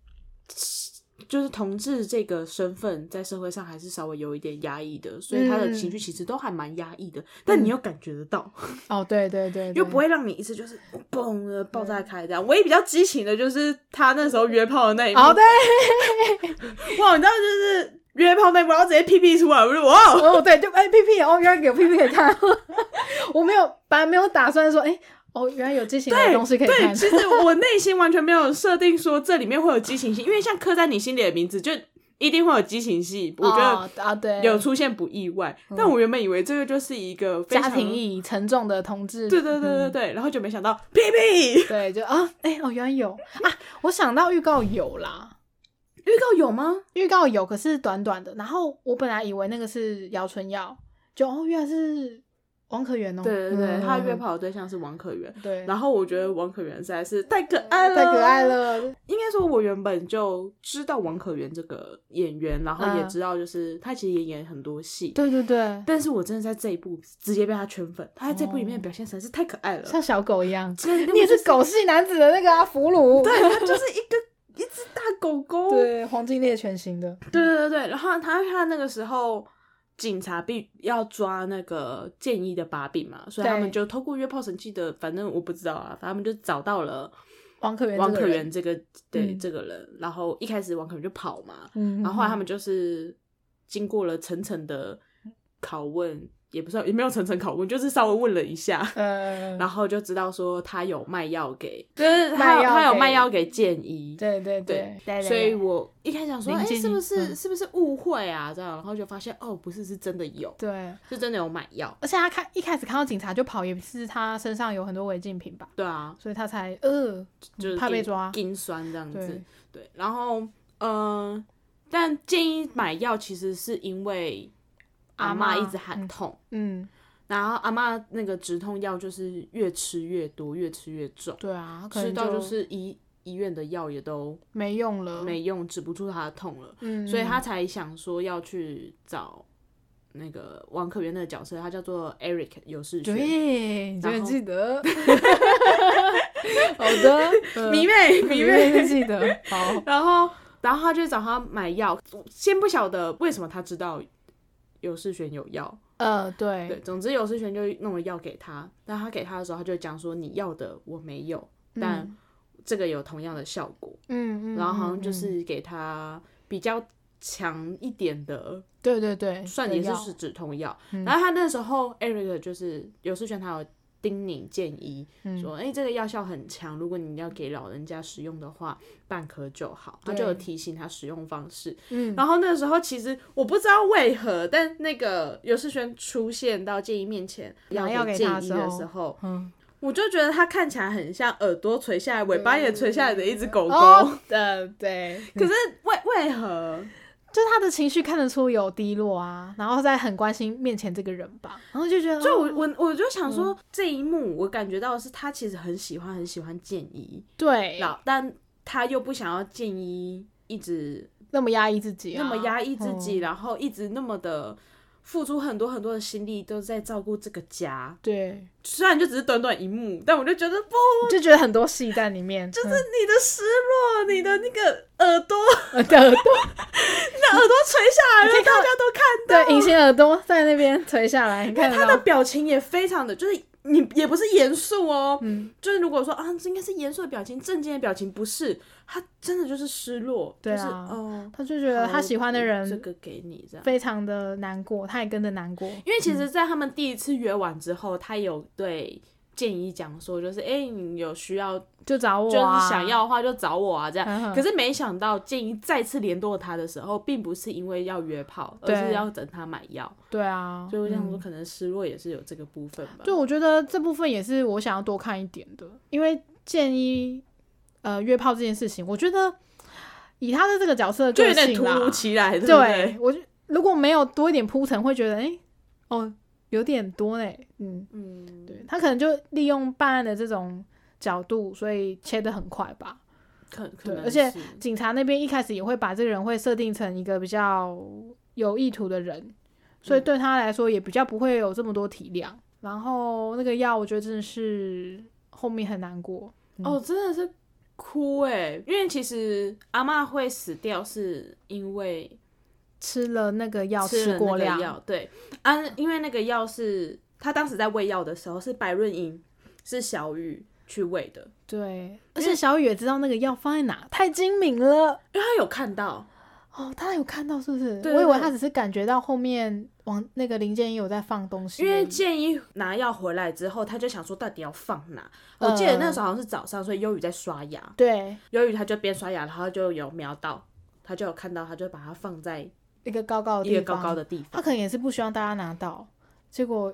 就是同志这个身份在社会上还是稍微有一点压抑的，所以他的嗯情绪其实都还蛮压抑的，但你又感觉得到，哦，对对对，对又不会让你一次就是嘣的爆炸开这样。唯一比较激情的就是他那时候约炮的那一幕，哦，对，哇，你知道就是约炮那一幕，然后直接屁屁出来，我就哇。哦，对，就哎屁屁哦，原来有屁屁可以看，我没有，本来没有打算说，哎，哦，原来有激情的对东西可以对，看，其实我内心完全没有设定说这里面会有激情戏，因为像刻在你心里的名字就一定会有激情戏，我觉哦得啊，对，有出现不意外。但我原本以为这个就是一个非常家庭意义沉重的同志，对对对对嗯对，然后就没想到屁屁对，就啊，哎、哦，原来有啊！我想到预告有啦，预告有吗？预告有，可是短短的。然后我本来以为那个是姚春耀，就哦，原来是王可元哦。对对对，嗯他约炮的对象是王可元。对，然后我觉得王可元实在是太可爱了，太可爱。了。应该说，我原本就知道王可元这个演员，然后也嗯知道就是他其实也演很多戏，对对对，但是我真的在这一部直接被他圈粉，他在这部里面表现实在是太可爱了。像小狗一样。真的你也是狗系男子的那个啊，俘虏。对，他就是一个一只大狗狗。对，黄金猎犬型的。对对对对，然后他他那个时候警察必要抓那个建议的把柄嘛，所以他们就透过约炮神器的，反正我不知道啊，反正他们就找到了王可元，王可元，这个对、嗯这个人，然后一开始王可元就跑嘛，嗯，然后后来他们就是经过了层层的拷问，也不是也没有层层拷问，就是稍微问了一下，嗯，然后就知道说他有卖药给，就是他有他有卖药给建一，对对对对，所以我一开始想说，哎、是不是、嗯是不是误会啊？这样，然后就发现哦，不是，是真的有，对，是真的有买药。而且他看一开始看到警察就跑，也是他身上有很多违禁品吧，对啊，所以他才呃就是筋怕被抓筋酸这样子对。对，然后嗯、呃但建议买药其实是因为阿妈一直喊痛，嗯，然后阿妈那个止痛药就是越吃越多，越吃越重，对啊，吃到就是医医院的药也都没用了，没用，止不住她的痛了。嗯，所以她才想说要去找那个王可元那个角色，他叫做 Eric 有世轩，对，你这个然记得，好的，呃迷妹迷。妹。记得，好，然后，然后他就找他买药，先不晓得为什么他知道有世璇有药，呃，对，对，总之有世璇就弄了药给他，但他给他的时候，他就讲说你要的我没有，但这个有同样的效果，嗯嗯，然后好像就嗯，是给他比较强一点的对对对，算也是止痛药。嗯。然后他那时候 Eric 就是有世璇，他有叮咛建议嗯说，哎、这个药效很强，如果你要给老人家使用的话，半颗就好。他就有提醒他使用方式。嗯，然后那时候其实我不知道为何，但那个尤世轩出现到建议面前要药给给建议他的时候嗯，我就觉得他看起来很像耳朵垂下来、尾巴也垂下来的一只狗狗。哦，对对，可是为为何？就是他的情绪看得出有低落啊，然后在很关心面前这个人吧，然后就觉得，就我哦我我就想嗯。说，这一幕我感觉到是他其实很喜欢很喜欢建一，对，老但他又不想要建一一直那么压抑自己、啊，那么压抑自己，嗯然后一直那么的付出很多很多的心力，都在照顾这个家。对，虽然就只是短短一幕，但我就觉得不，就觉得很多戏在里面，就是你的失落，你的那个耳朵，你的耳朵，你的耳朵垂下来了，大家都看到。对，隐形耳朵在那边垂下来，你看他的，表情也非常的，就是你也不是严肃哦，嗯，就是如果说啊，这应该是严肃的表情、正经的表情，不是，他真的就是失落，就是哦，他就觉得他喜欢的人这个给你这样。非常的难过，他也跟着难过，因为其实，在他们第一次约完之后，他有对建议讲说，就是哎、诶你有需要，就找我、就是啊，想要的话就找我啊，这样。可是没想到建议再次联络他的时候，并不是因为要约炮，而是要等他买药。对啊，所以我想说，嗯可能失落也是有这个部分吧。就我觉得这部分也是我想要多看一点的，因为建议呃约炮这件事情，我觉得以他的这个角色的就有点突如其来，对？我就如果没有多一点铺陈，会觉得哎、诶哦有点多嘞，嗯，嗯，对他可能就利用办案的这种角度，所以切的很快吧。可可，能而且警察那边一开始也会把这个人会设定成一个比较有意图的人，所以嗯对他来说也比较不会有这么多体谅。然后那个药，我觉得真的是后面很难过。哦，真的是哭哎，因为其实阿嬷会死掉是因为吃了那个药吃过量，药，对。啊，因为那个药是他当时在喂药的时候是白润英是小雨去喂的，对，而且小雨也知道那个药放在哪，太精明了。因为他有看到，哦，他有看到是不是？我以为他只是感觉到后面往那个林建一有在放东西，因为建一拿药回来之后，他就想说到底要放哪。我记得那时候好像是早上，所以优雨在刷牙，对。优雨他就边刷牙，然后就有瞄到，他就有看到，他就把它放在一个高高的地方，一个高高的地方。他可能也是不希望大家拿到，结果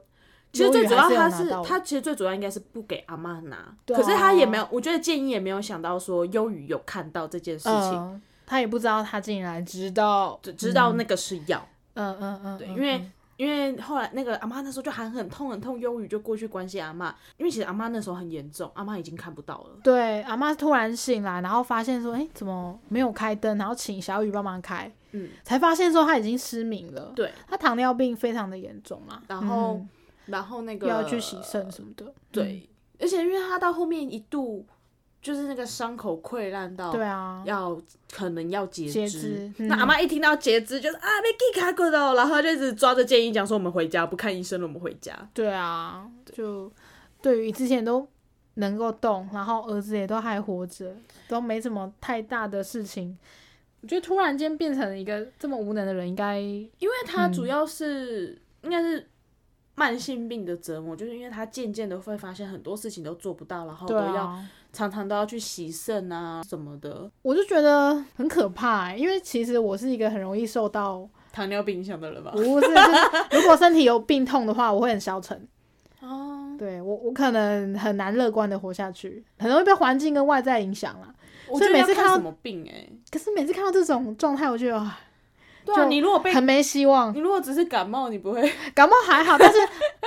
其实最主要他是他其实最主要应该是不给阿妈拿，对啊可是他也没有，我觉得建议也没有想到说优雨有看到这件事情，嗯，他也不知道他竟然知道，只知道那个是药。嗯嗯嗯，对，嗯因为嗯因为后来那个阿妈那时候就喊很痛很痛，忧郁就过去关心阿妈，因为其实阿妈那时候很严重，阿妈已经看不到了。对阿妈突然醒来，然后发现说，哎、怎么没有开灯？然后请小雨帮忙开，嗯，才发现说他已经失明了，对，他糖尿病非常的严重嘛，然后嗯。然后那又个要去洗肾什么的，对，而且因为他到后面一度就是那个伤口溃烂到嗯对啊，要可能要截截肢，嗯。那阿妈一听到截肢就是啊被给卡过的哦，然后就一直抓着建议讲说我们回家，不看医生了，我们回家。对啊，就对于之前都能够动，然后儿子也都还活着，都没什么太大的事情。我觉得突然间变成一个这么无能的人，应该因为他主要是、应该是慢性病的折磨，就是因为他渐渐的会发现很多事情都做不到，然后都要、啊，常常都要去洗肾啊什么的。我就觉得很可怕、欸，因为其实我是一个很容易受到，糖尿病影响的人吧？不是，就是如果身体有病痛的话，我会很消沉。哦，对我，我可能很难乐观的活下去，很容易被环境跟外在影响啦。所以我觉得每次看到什么病哎、可是每次看到这种状态，我觉得啊，对啊，就你如果被很没希望你。如果只是感冒，你不会 感冒还好，但是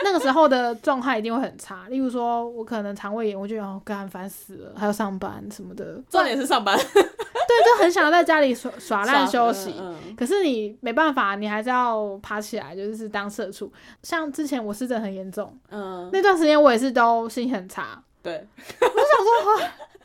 那个时候的状态一定会很差。例如说，我可能肠胃炎，我就哦，干烦死了，还要上班什么的，重点是上班对，就很想在家里耍 耍烂休息。嗯嗯可是你没办法，你还是要爬起来，就是当社畜。像之前我湿疹很严重，嗯，那段时间我也是都心情很差，对，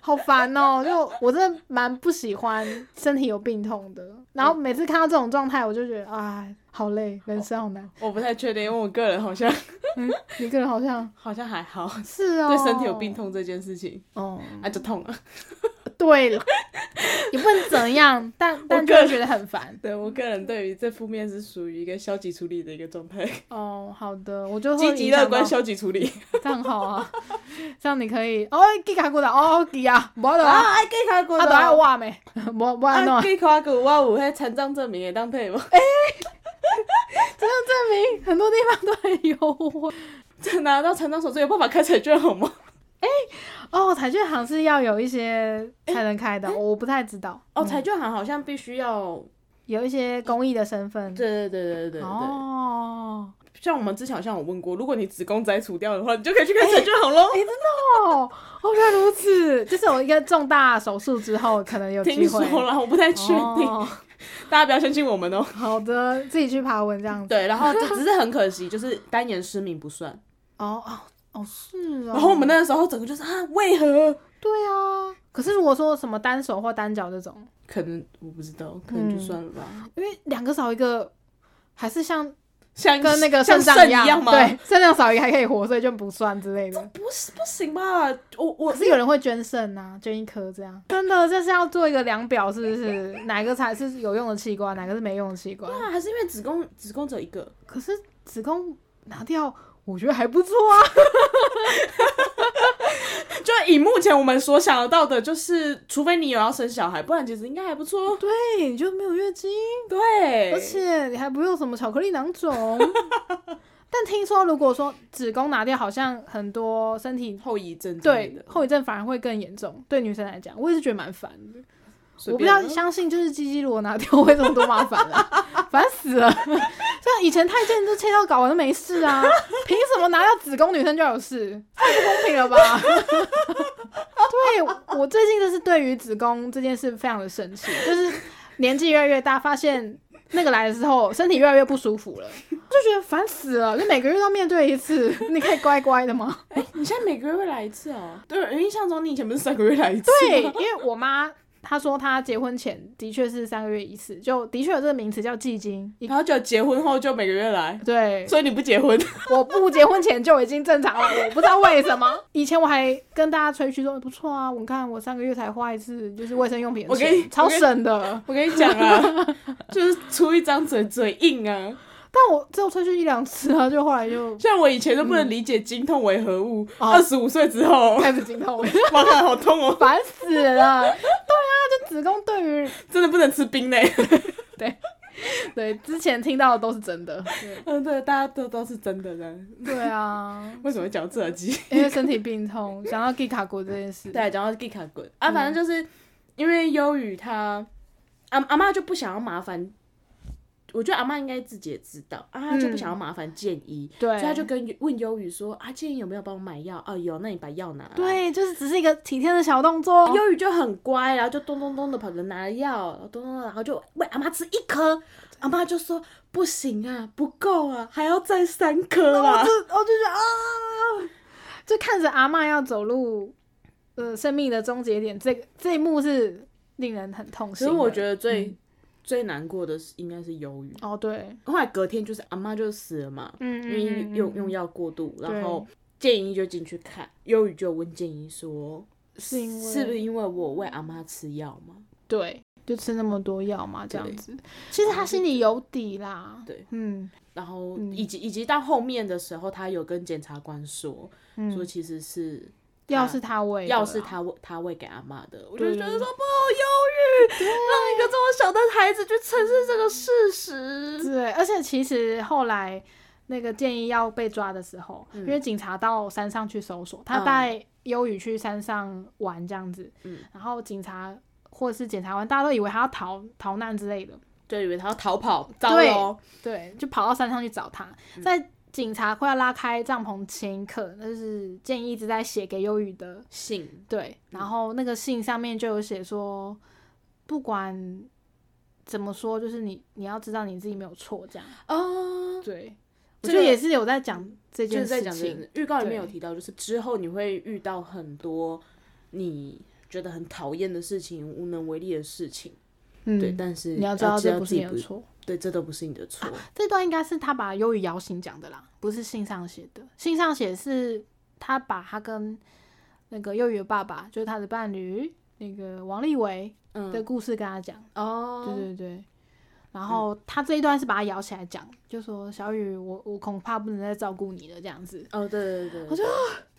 好烦哦、就我真的蛮不喜欢身体有病痛的。然后每次看到这种状态，我就觉得啊，好累，人生好难。我不太确定，因为我个人好像嗯，你个人好像好像还好，是哦，对身体有病痛这件事情哦，啊就痛了。对了，也不能怎样，但但就个人会觉得很烦。对我个人对于这负面是属于一个消极处理的一个状态，哦，好的，我就会积极乐观，消极处理。这样好啊。这样你可以哦，记卡骨的哦，记啊，无得啊，给卡过啊，都爱画 没，无无安啊，怎，给卡过我有迄残障证明会当配无？这样证明很多地方都很优惠。这拿到残障手册有办法开彩券好吗？哦，彩券行是要有一些才能开的，我不太知道。哦，嗯彩券行好像必须要，有一些公益的身份。对对对对对对对。哦像我们之前好像有问过，如果你子宫摘除掉的话，你就可以去开彩券行喽。哦，哦，原来如此，就是我一个重大手术之后，可能有机听会。说了，我不太确定，哦大家不要相信我们哦。好的，自己去爬文这样子。对，然后只是很可惜，就是单眼失明不算。哦哦哦，是啊。然后我们那个时候整个就是啊，为何？对啊，可是如果说什么单手或单脚这种，可能我不知道，可能就算了吧。因为两个少一个，还是像像跟那个肾脏一肾样吗？对，，肾脏少一个还可以活，所以就不算之类的。不是不行吧？我我是有人会捐肾啊，捐一颗这样，真的这是要做一个量表，是不是？哪个才是有用的器官，哪个是没用的器官？对啊，还是因为子宫子宫只有一个，可是子宫拿掉，我觉得还不错啊。就以目前我们所想得到的，就是除非你有要生小孩，不然其实应该还不错。对，你就没有月经，对，而且你还不用什么巧克力囊肿。但听说，如果说子宫拿掉，好像很多身体后遗症对后遗症反而会更严重。对女生来讲，我也是觉得蛮烦的。我不要相信，就是鸡鸡如果拿掉会这么多麻烦啊，烦死了。像以前太监都切到睾丸都没事啊，凭什么拿掉子宫女生就有事？太不公平了吧？对我最近就是对于子宫这件事非常的生气，就是年纪越来越大，发现那个来的时候身体越来越不舒服了，就觉得烦死了。就每个月都要面对一次，你可以乖乖的吗？哎、你现在每个月会来一次哦？对，我印象中你以前不是三个月来一次对，因为我妈她说他结婚前的确是三个月一次，就的确有这个名词叫季经。一然后就结婚后就每个月来，对，所以你不结婚，我不结婚前就已经正常了，我不知道为什么。以前我还跟大家吹嘘说不错啊，我看我三个月才花一次，就是卫生用品我跟你钱，超省的。我跟你讲啊，就是出一张嘴嘴硬啊。但我只有吹嘘一两次啊，就后来就像我以前都不能理解经痛为何物，哦二十五岁之后，开始经痛，哇，好痛哦，烦死了。对啊，就子宫对于真的不能吃冰嘞。对对之前听到的都是真的。对嗯，对，大家都都是真的的。对啊，为什么会讲这集？因为身体病痛，想到 G 卡骨这件事。对，讲到 g 卡滚啊，反正就是因为忧郁他，阿阿妈就不想要麻烦。我觉得阿妈应该自己也知道啊，她就不想要麻烦建一，对所以她就跟问忧郁说啊，建一有没有帮我买药？啊，有，那你把药拿来。对，就是只是一个体贴的小动作。忧郁就很乖，然后就咚咚咚的跑着拿了药，咚咚咚，然后就喂阿妈吃一颗，阿妈就说不行啊，不够啊，还要再三颗啊。我就我就觉得啊，就看着阿嬷要走路呃生命的终结点，这个这一幕是令人很痛心的。其实我觉得最、最难过的是应该是忧郁，哦，对，后来隔天就是阿妈就死了嘛，嗯因为嗯用用药过度，然后建议就进去看，忧郁就问建议说，是因为是不是因为我喂阿妈吃药吗？对，就吃那么多药嘛，这样子。其实他心里有底啦。对，嗯然后嗯以及以及到后面的时候，他有跟检察官说，说嗯，其实是药是他喂的啦，药是他喂他喂给阿妈的，我就觉得说不忧郁，让一个这么小的孩子去承认这个事实。对，而且其实后来那个建议要被抓的时候，因为警察到山上去搜索，他嗯。带忧郁去山上玩这样子，嗯。然后警察或者是检察官，大家都以为他要逃逃难之类的，就以为他要逃跑，糟对了哦，对，就跑到山上去找他，嗯。在。警察快要拉开帐篷前一刻，那是建议一直在写给忧郁的信对，然后那个信上面就有写说，不管怎么说，就是你你要知道你自己没有错，这样。哦，对，我这个觉得也是有在讲这件就是在事情。预告里面有提到，就是之后你会遇到很多你觉得很讨厌的事情、无能为力的事情，嗯，对，但是你要知道这不是你的错。对，这都不是你的错。这段应该是他把忧郁摇醒讲的啦，不是信上写的。信上写是他把他跟那个忧郁的爸爸，就是他的伴侣那个王立维的嗯，故事跟他讲。哦，对对对。然后他这一段是把他摇起来讲，就说小雨，我我恐怕不能再照顾你了这样子。哦，对对对，我就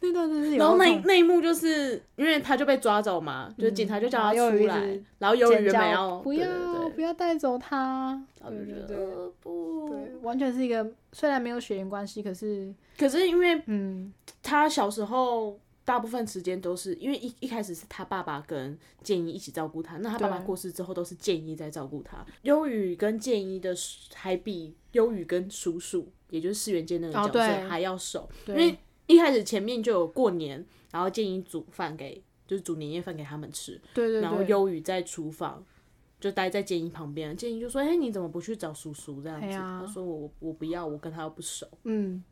那段真是有然后那那一幕就是因为他就被抓走嘛，就是警察就叫他出来然后忧郁原尖叫本要不对要对不要带走他，然觉得对对对呃不，对，完全是一个虽然没有血缘关系，可是可是因为嗯，他小时候大部分时间都是因为一一开始是他爸爸跟建一一起照顾他，那他爸爸对过世之后都是建一在照顾他。忧郁跟建一的还比忧郁跟叔叔，也就是世元界那个角色还要熟，因对为一开始前面就有过年，然后建一煮饭给就是煮年夜饭给他们吃，对对对，然后忧郁在厨房。就待在建一旁边，建一就说：“哎、你怎么不去找叔叔这样子？”他说我：“我我不要，我跟他又不熟。嗯，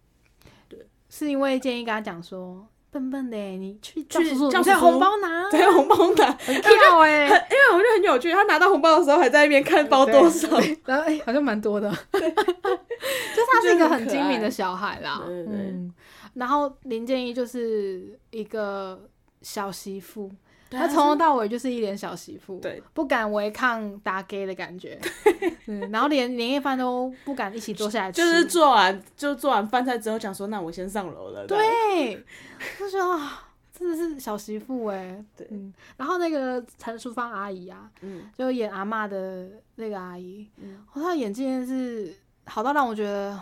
对，是因为建一跟他讲说，笨笨的欸，你去叫去叔叔，叫红包拿，对，红包拿，很跳哎，很，因为我觉得很有趣，他拿到红包的时候还在那边看包多少，然后哎，好像蛮多的，就是他是一个很精明的小孩啦，嗯，然后林建一就是一个小媳妇。他从头到尾就是一脸小媳妇，对，不敢违抗打 gay 的感觉，嗯，然后连年夜饭都不敢一起坐下来吃，就是做完就做完饭菜之后，讲说那我先上楼了。对，就觉得啊，真的是小媳妇哎，对嗯，然后那个陈淑芳阿姨啊，嗯，就演阿妈的那个阿姨，嗯哦，她的演技是好到让我觉得。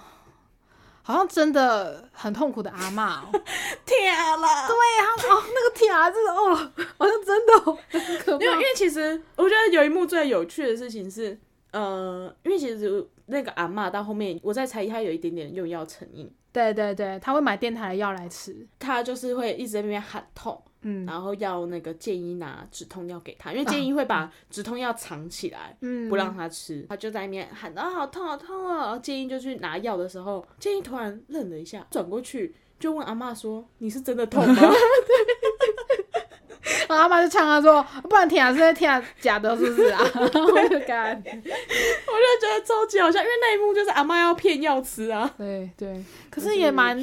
好像真的很痛苦的阿嬷、哦，天了！对啊，哦，那个天啊，真是哦，好像真的、可怕。因为因为其实我觉得有一幕最有趣的事情是，呃，因为其实那个阿嬷到后面，我在猜她有一点点用药成瘾，对对对，她会买电台的药来吃，她就是会一直在那边喊痛，嗯然后要那个建议拿止痛药给他，因为建议会把止痛药藏起来。嗯，不让他吃，他就在那边喊啊，好痛好痛啊！然后建议就去拿药的时候，建议突然愣了一下，转过去就问阿妈说：“你是真的痛吗？” 然后阿妈就呛他说：“不然舔啊是在舔啊假的，是不是啊？”我就干，我就觉得超级好笑，因为那一幕就是阿妈要骗药吃啊。对对，可是也蛮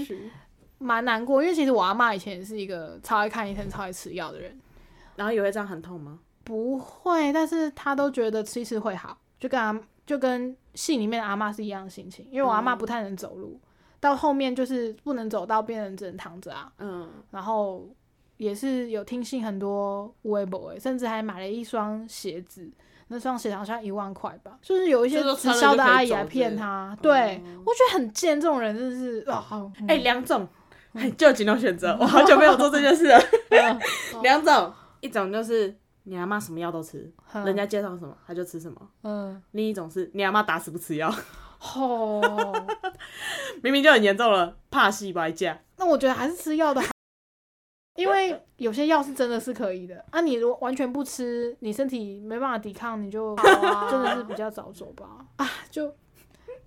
蛮难过，因为其实我阿妈以前也是一个超爱看医生、超爱吃药的人，然后也会这样很痛吗？不会，但是她都觉得吃一次会好，就跟阿就跟戏里面的阿妈是一样的心情，因为我阿妈不太能走路，到后面就是不能走到变成只能躺着啊，嗯，然后也是有听信很多微博，甚至还买了一双鞋子，那双鞋好像一万块吧，就是有一些直销的阿姨来骗他，对、哦我觉得很贱，这种人真的是啊，好哎、两种，哎就有几种选择。我好久没有做这件事了。嗯两种，一种就是你阿妈什么药都吃，嗯人家介绍什么他就吃什么；嗯，另一种是你阿妈打死不吃药，吼、明明就很严重了，怕戏白架。那我觉得还是吃药的好，因为有些药是真的是可以的啊，你如果完全不吃，你身体没办法抵抗，你就真的是比较早走吧。啊，就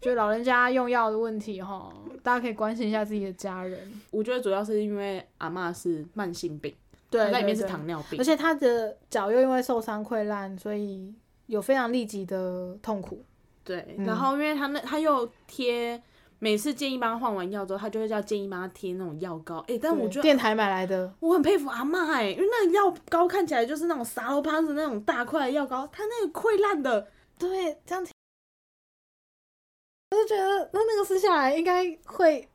觉得老人家用药的问题哈，大家可以关心一下自己的家人。我觉得主要是因为阿妈是慢性病，对，她在里面是糖尿病，而且她的脚又因为受伤溃烂，所以有非常立即的痛苦。对，嗯然后因为她那她又贴每次建议帮他换完药之后，她就会叫建议帮他贴那种药膏。哎、但我觉得电台买来的，我很佩服阿嬷哎、因为那个药膏看起来就是那种沙罗巴子那种大块的药膏，它那个溃烂的，对，这样就觉得那那个撕下来应该会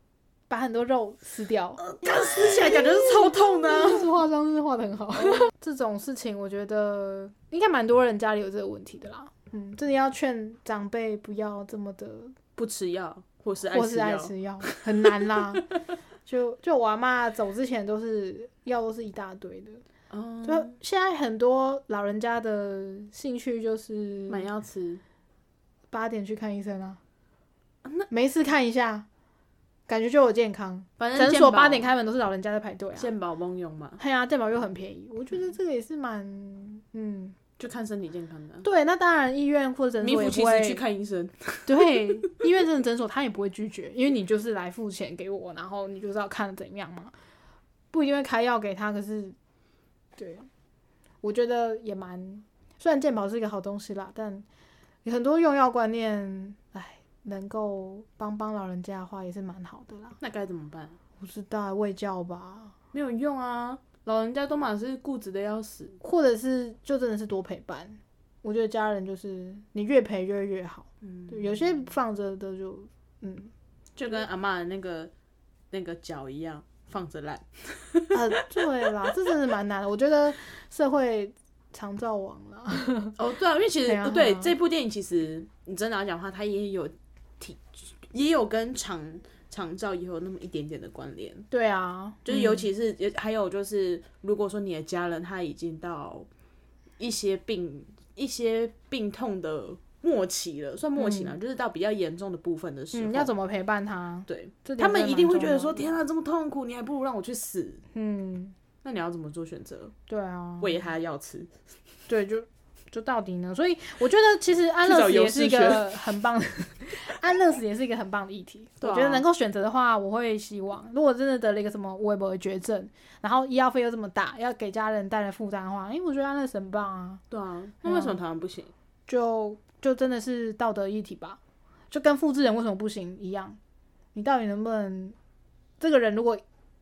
把很多肉撕掉。刚撕起来感觉是超痛的啊、是化妆师化的很好，这种事情我觉得应该蛮多人家里有这个问题的啦。嗯，真的要劝长辈不要这么的，不吃药或是爱或是爱吃药，很难啦。就就我阿妈走之前都是药都是一大堆的，嗯就现在很多老人家的兴趣就是买药吃。八点去看医生啊啊那，没事看一下，感觉就有健康。反正诊所八点开门都是老人家在排队啊。健保梦用嘛，对啊，健保又很便宜，我觉得这个也是蛮嗯。就看身体健康的啊。对，那当然，医院或者诊所也不会去看医生，对，医院这种诊所他也不会拒绝，因为你就是来付钱给我，然后你就知道看怎样嘛，不一定会开药给他。可是，对，我觉得也蛮，虽然健保是一个好东西啦，但很多用药观念，哎，能够帮帮老人家的话也是蛮好的啦。那该怎么办？不知道喂教吧，没有用啊，老人家都满是固执的要死。或者是就真的是多陪伴。我觉得家人就是你越陪越越好，嗯，对，有些放着的就嗯。就跟阿妈的那个那个脚一样，放着烂。啊，对啦，这真的蛮难的。我觉得社会长照网了，哦，对啊，因为其实 不对，这部电影其实你真的要讲的话，它也有提，也有跟长长照也有那么一点点的关联。对啊，就是尤其是也还有就是，如果说你的家人他已经到一些病一些病痛的末期了，算末期了，就是到比较严重的部分的时候，嗯，要怎么陪伴他？对他们一定会觉得说：“重要的天啊，这么痛苦，你还不如让我去死。嗯，”那你要怎么做选择？对啊，喂他药吃，对，就就到底呢？所以我觉得其实安 乐死也是一个很棒的，安乐死也是一个很棒的议题。我觉得能够选择的话，我会希望，如果真的得了一个什么微博的绝症，然后医药费又这么大，要给家人带来负担的话，因为我觉得安乐死很棒啊，对啊，那为什么台湾不行？就就真的是道德议题吧，就跟复制人为什么不行一样，你到底能不能这个人如果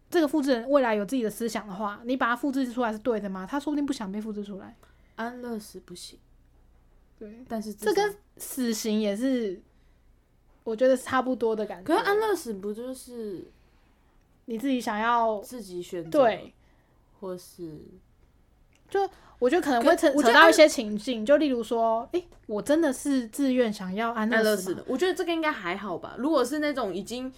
这个复制人未来有自己的思想的话，你把它复制出来是对的吗？他说不定不想被复制出来。安乐死不行，对，但是这跟死刑也是，我觉得差不多的感觉。可是安乐死不就是你自己想要，自己选择？对，或是就我觉得可能会扯扯到一些情境，就例如说，诶，我真的是自愿想要安安乐死的，我觉得这个应该还好吧。如果是那种已经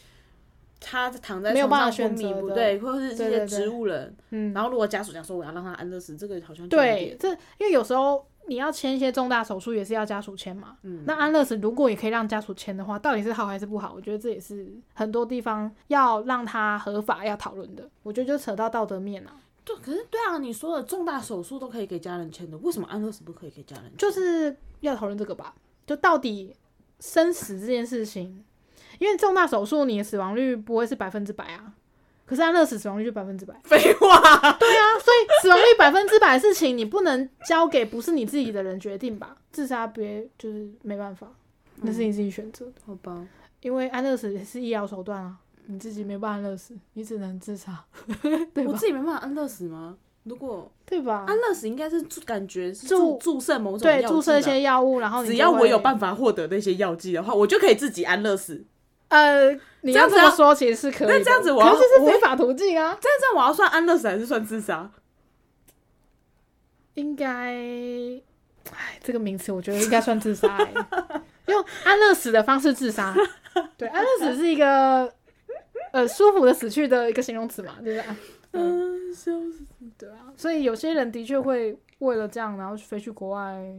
他躺在没有办法床上昏选择的迷不对，或者是这些植物人，嗯，然后如果家属讲说我要让他安乐死，这个好像对，这因为有时候你要签一些重大手术，也是要家属签嘛。嗯那安乐死如果也可以让家属签的话，到底是好还是不好？我觉得这也是很多地方要让他合法要讨论的。我觉得就扯到道德面啊，对，可是对啊，你说的重大手术都可以给家人签的，为什么安乐死不可以给家人签？就是要讨论这个吧。就到底生死这件事情，因为重大手术你的死亡率不会是百分之百啊，可是安乐死死亡率就百分之百。废话，对啊，所以死亡率百分之百的事情，你不能交给不是你自己的人决定吧？自杀别就是没办法，那是你自己选择的。好吧，因为安乐死也是医疗手段啊，你自己没办法安乐死，你只能自杀，对吧我自？己没办法安乐死吗？如果对吧？安乐死应该是注感觉是注射某种对，注射一些药物，然后你只要我有法，办法获得那些药剂的话，我就可以自己安乐死。呃，你要这样这么说，其实是可以的。那这样子我要这我是非法途径啊，但这样我要算安乐死还是算自杀？应该，哎，这个名词我觉得应该算自杀、欸，用安乐死的方式自杀。对，安乐死是一个呃舒服的死去的一个形容词嘛，对不对？嗯，笑死！对啊，所以有些人的确会为了这样，然后飞去国外。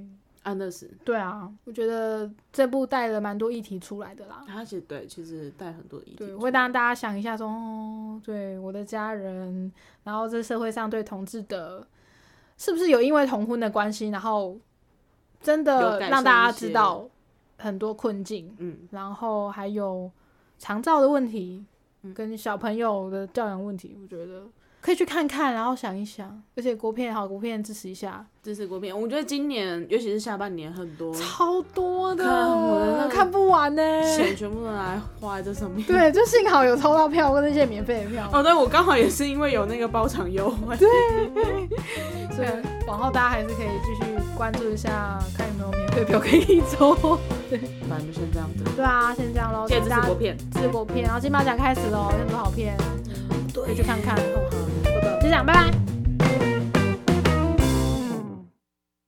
安乐死，对啊，我觉得这部带了蛮多议题出来的啦。它其实对，其实带很多议题会让大家想一下说，哦，对我的家人，然后这社会上对同志的，是不是有因为同婚的关系，然后真的让大家知道很多困境，嗯，然后还有长照的问题嗯，跟小朋友的教养问题，我觉得可以去看看，然后想一想，而且国片好，国片支持一下，支持国片。我觉得今年尤其是下半年很多超多的，看不完呢、钱全部都拿来花在这上面。对，就幸好有抽到票跟那些免费的票，哦，对，我刚好也是因为有那个包场优惠。对 所以往后大家还是可以继续关注一下，看有没有免费票可以抽。对 反正就先这样子，对啊，先这样喽，谢谢支持国片。支持国片，然后金马奖开始喽，有很多好片，可以去看看。Dạng.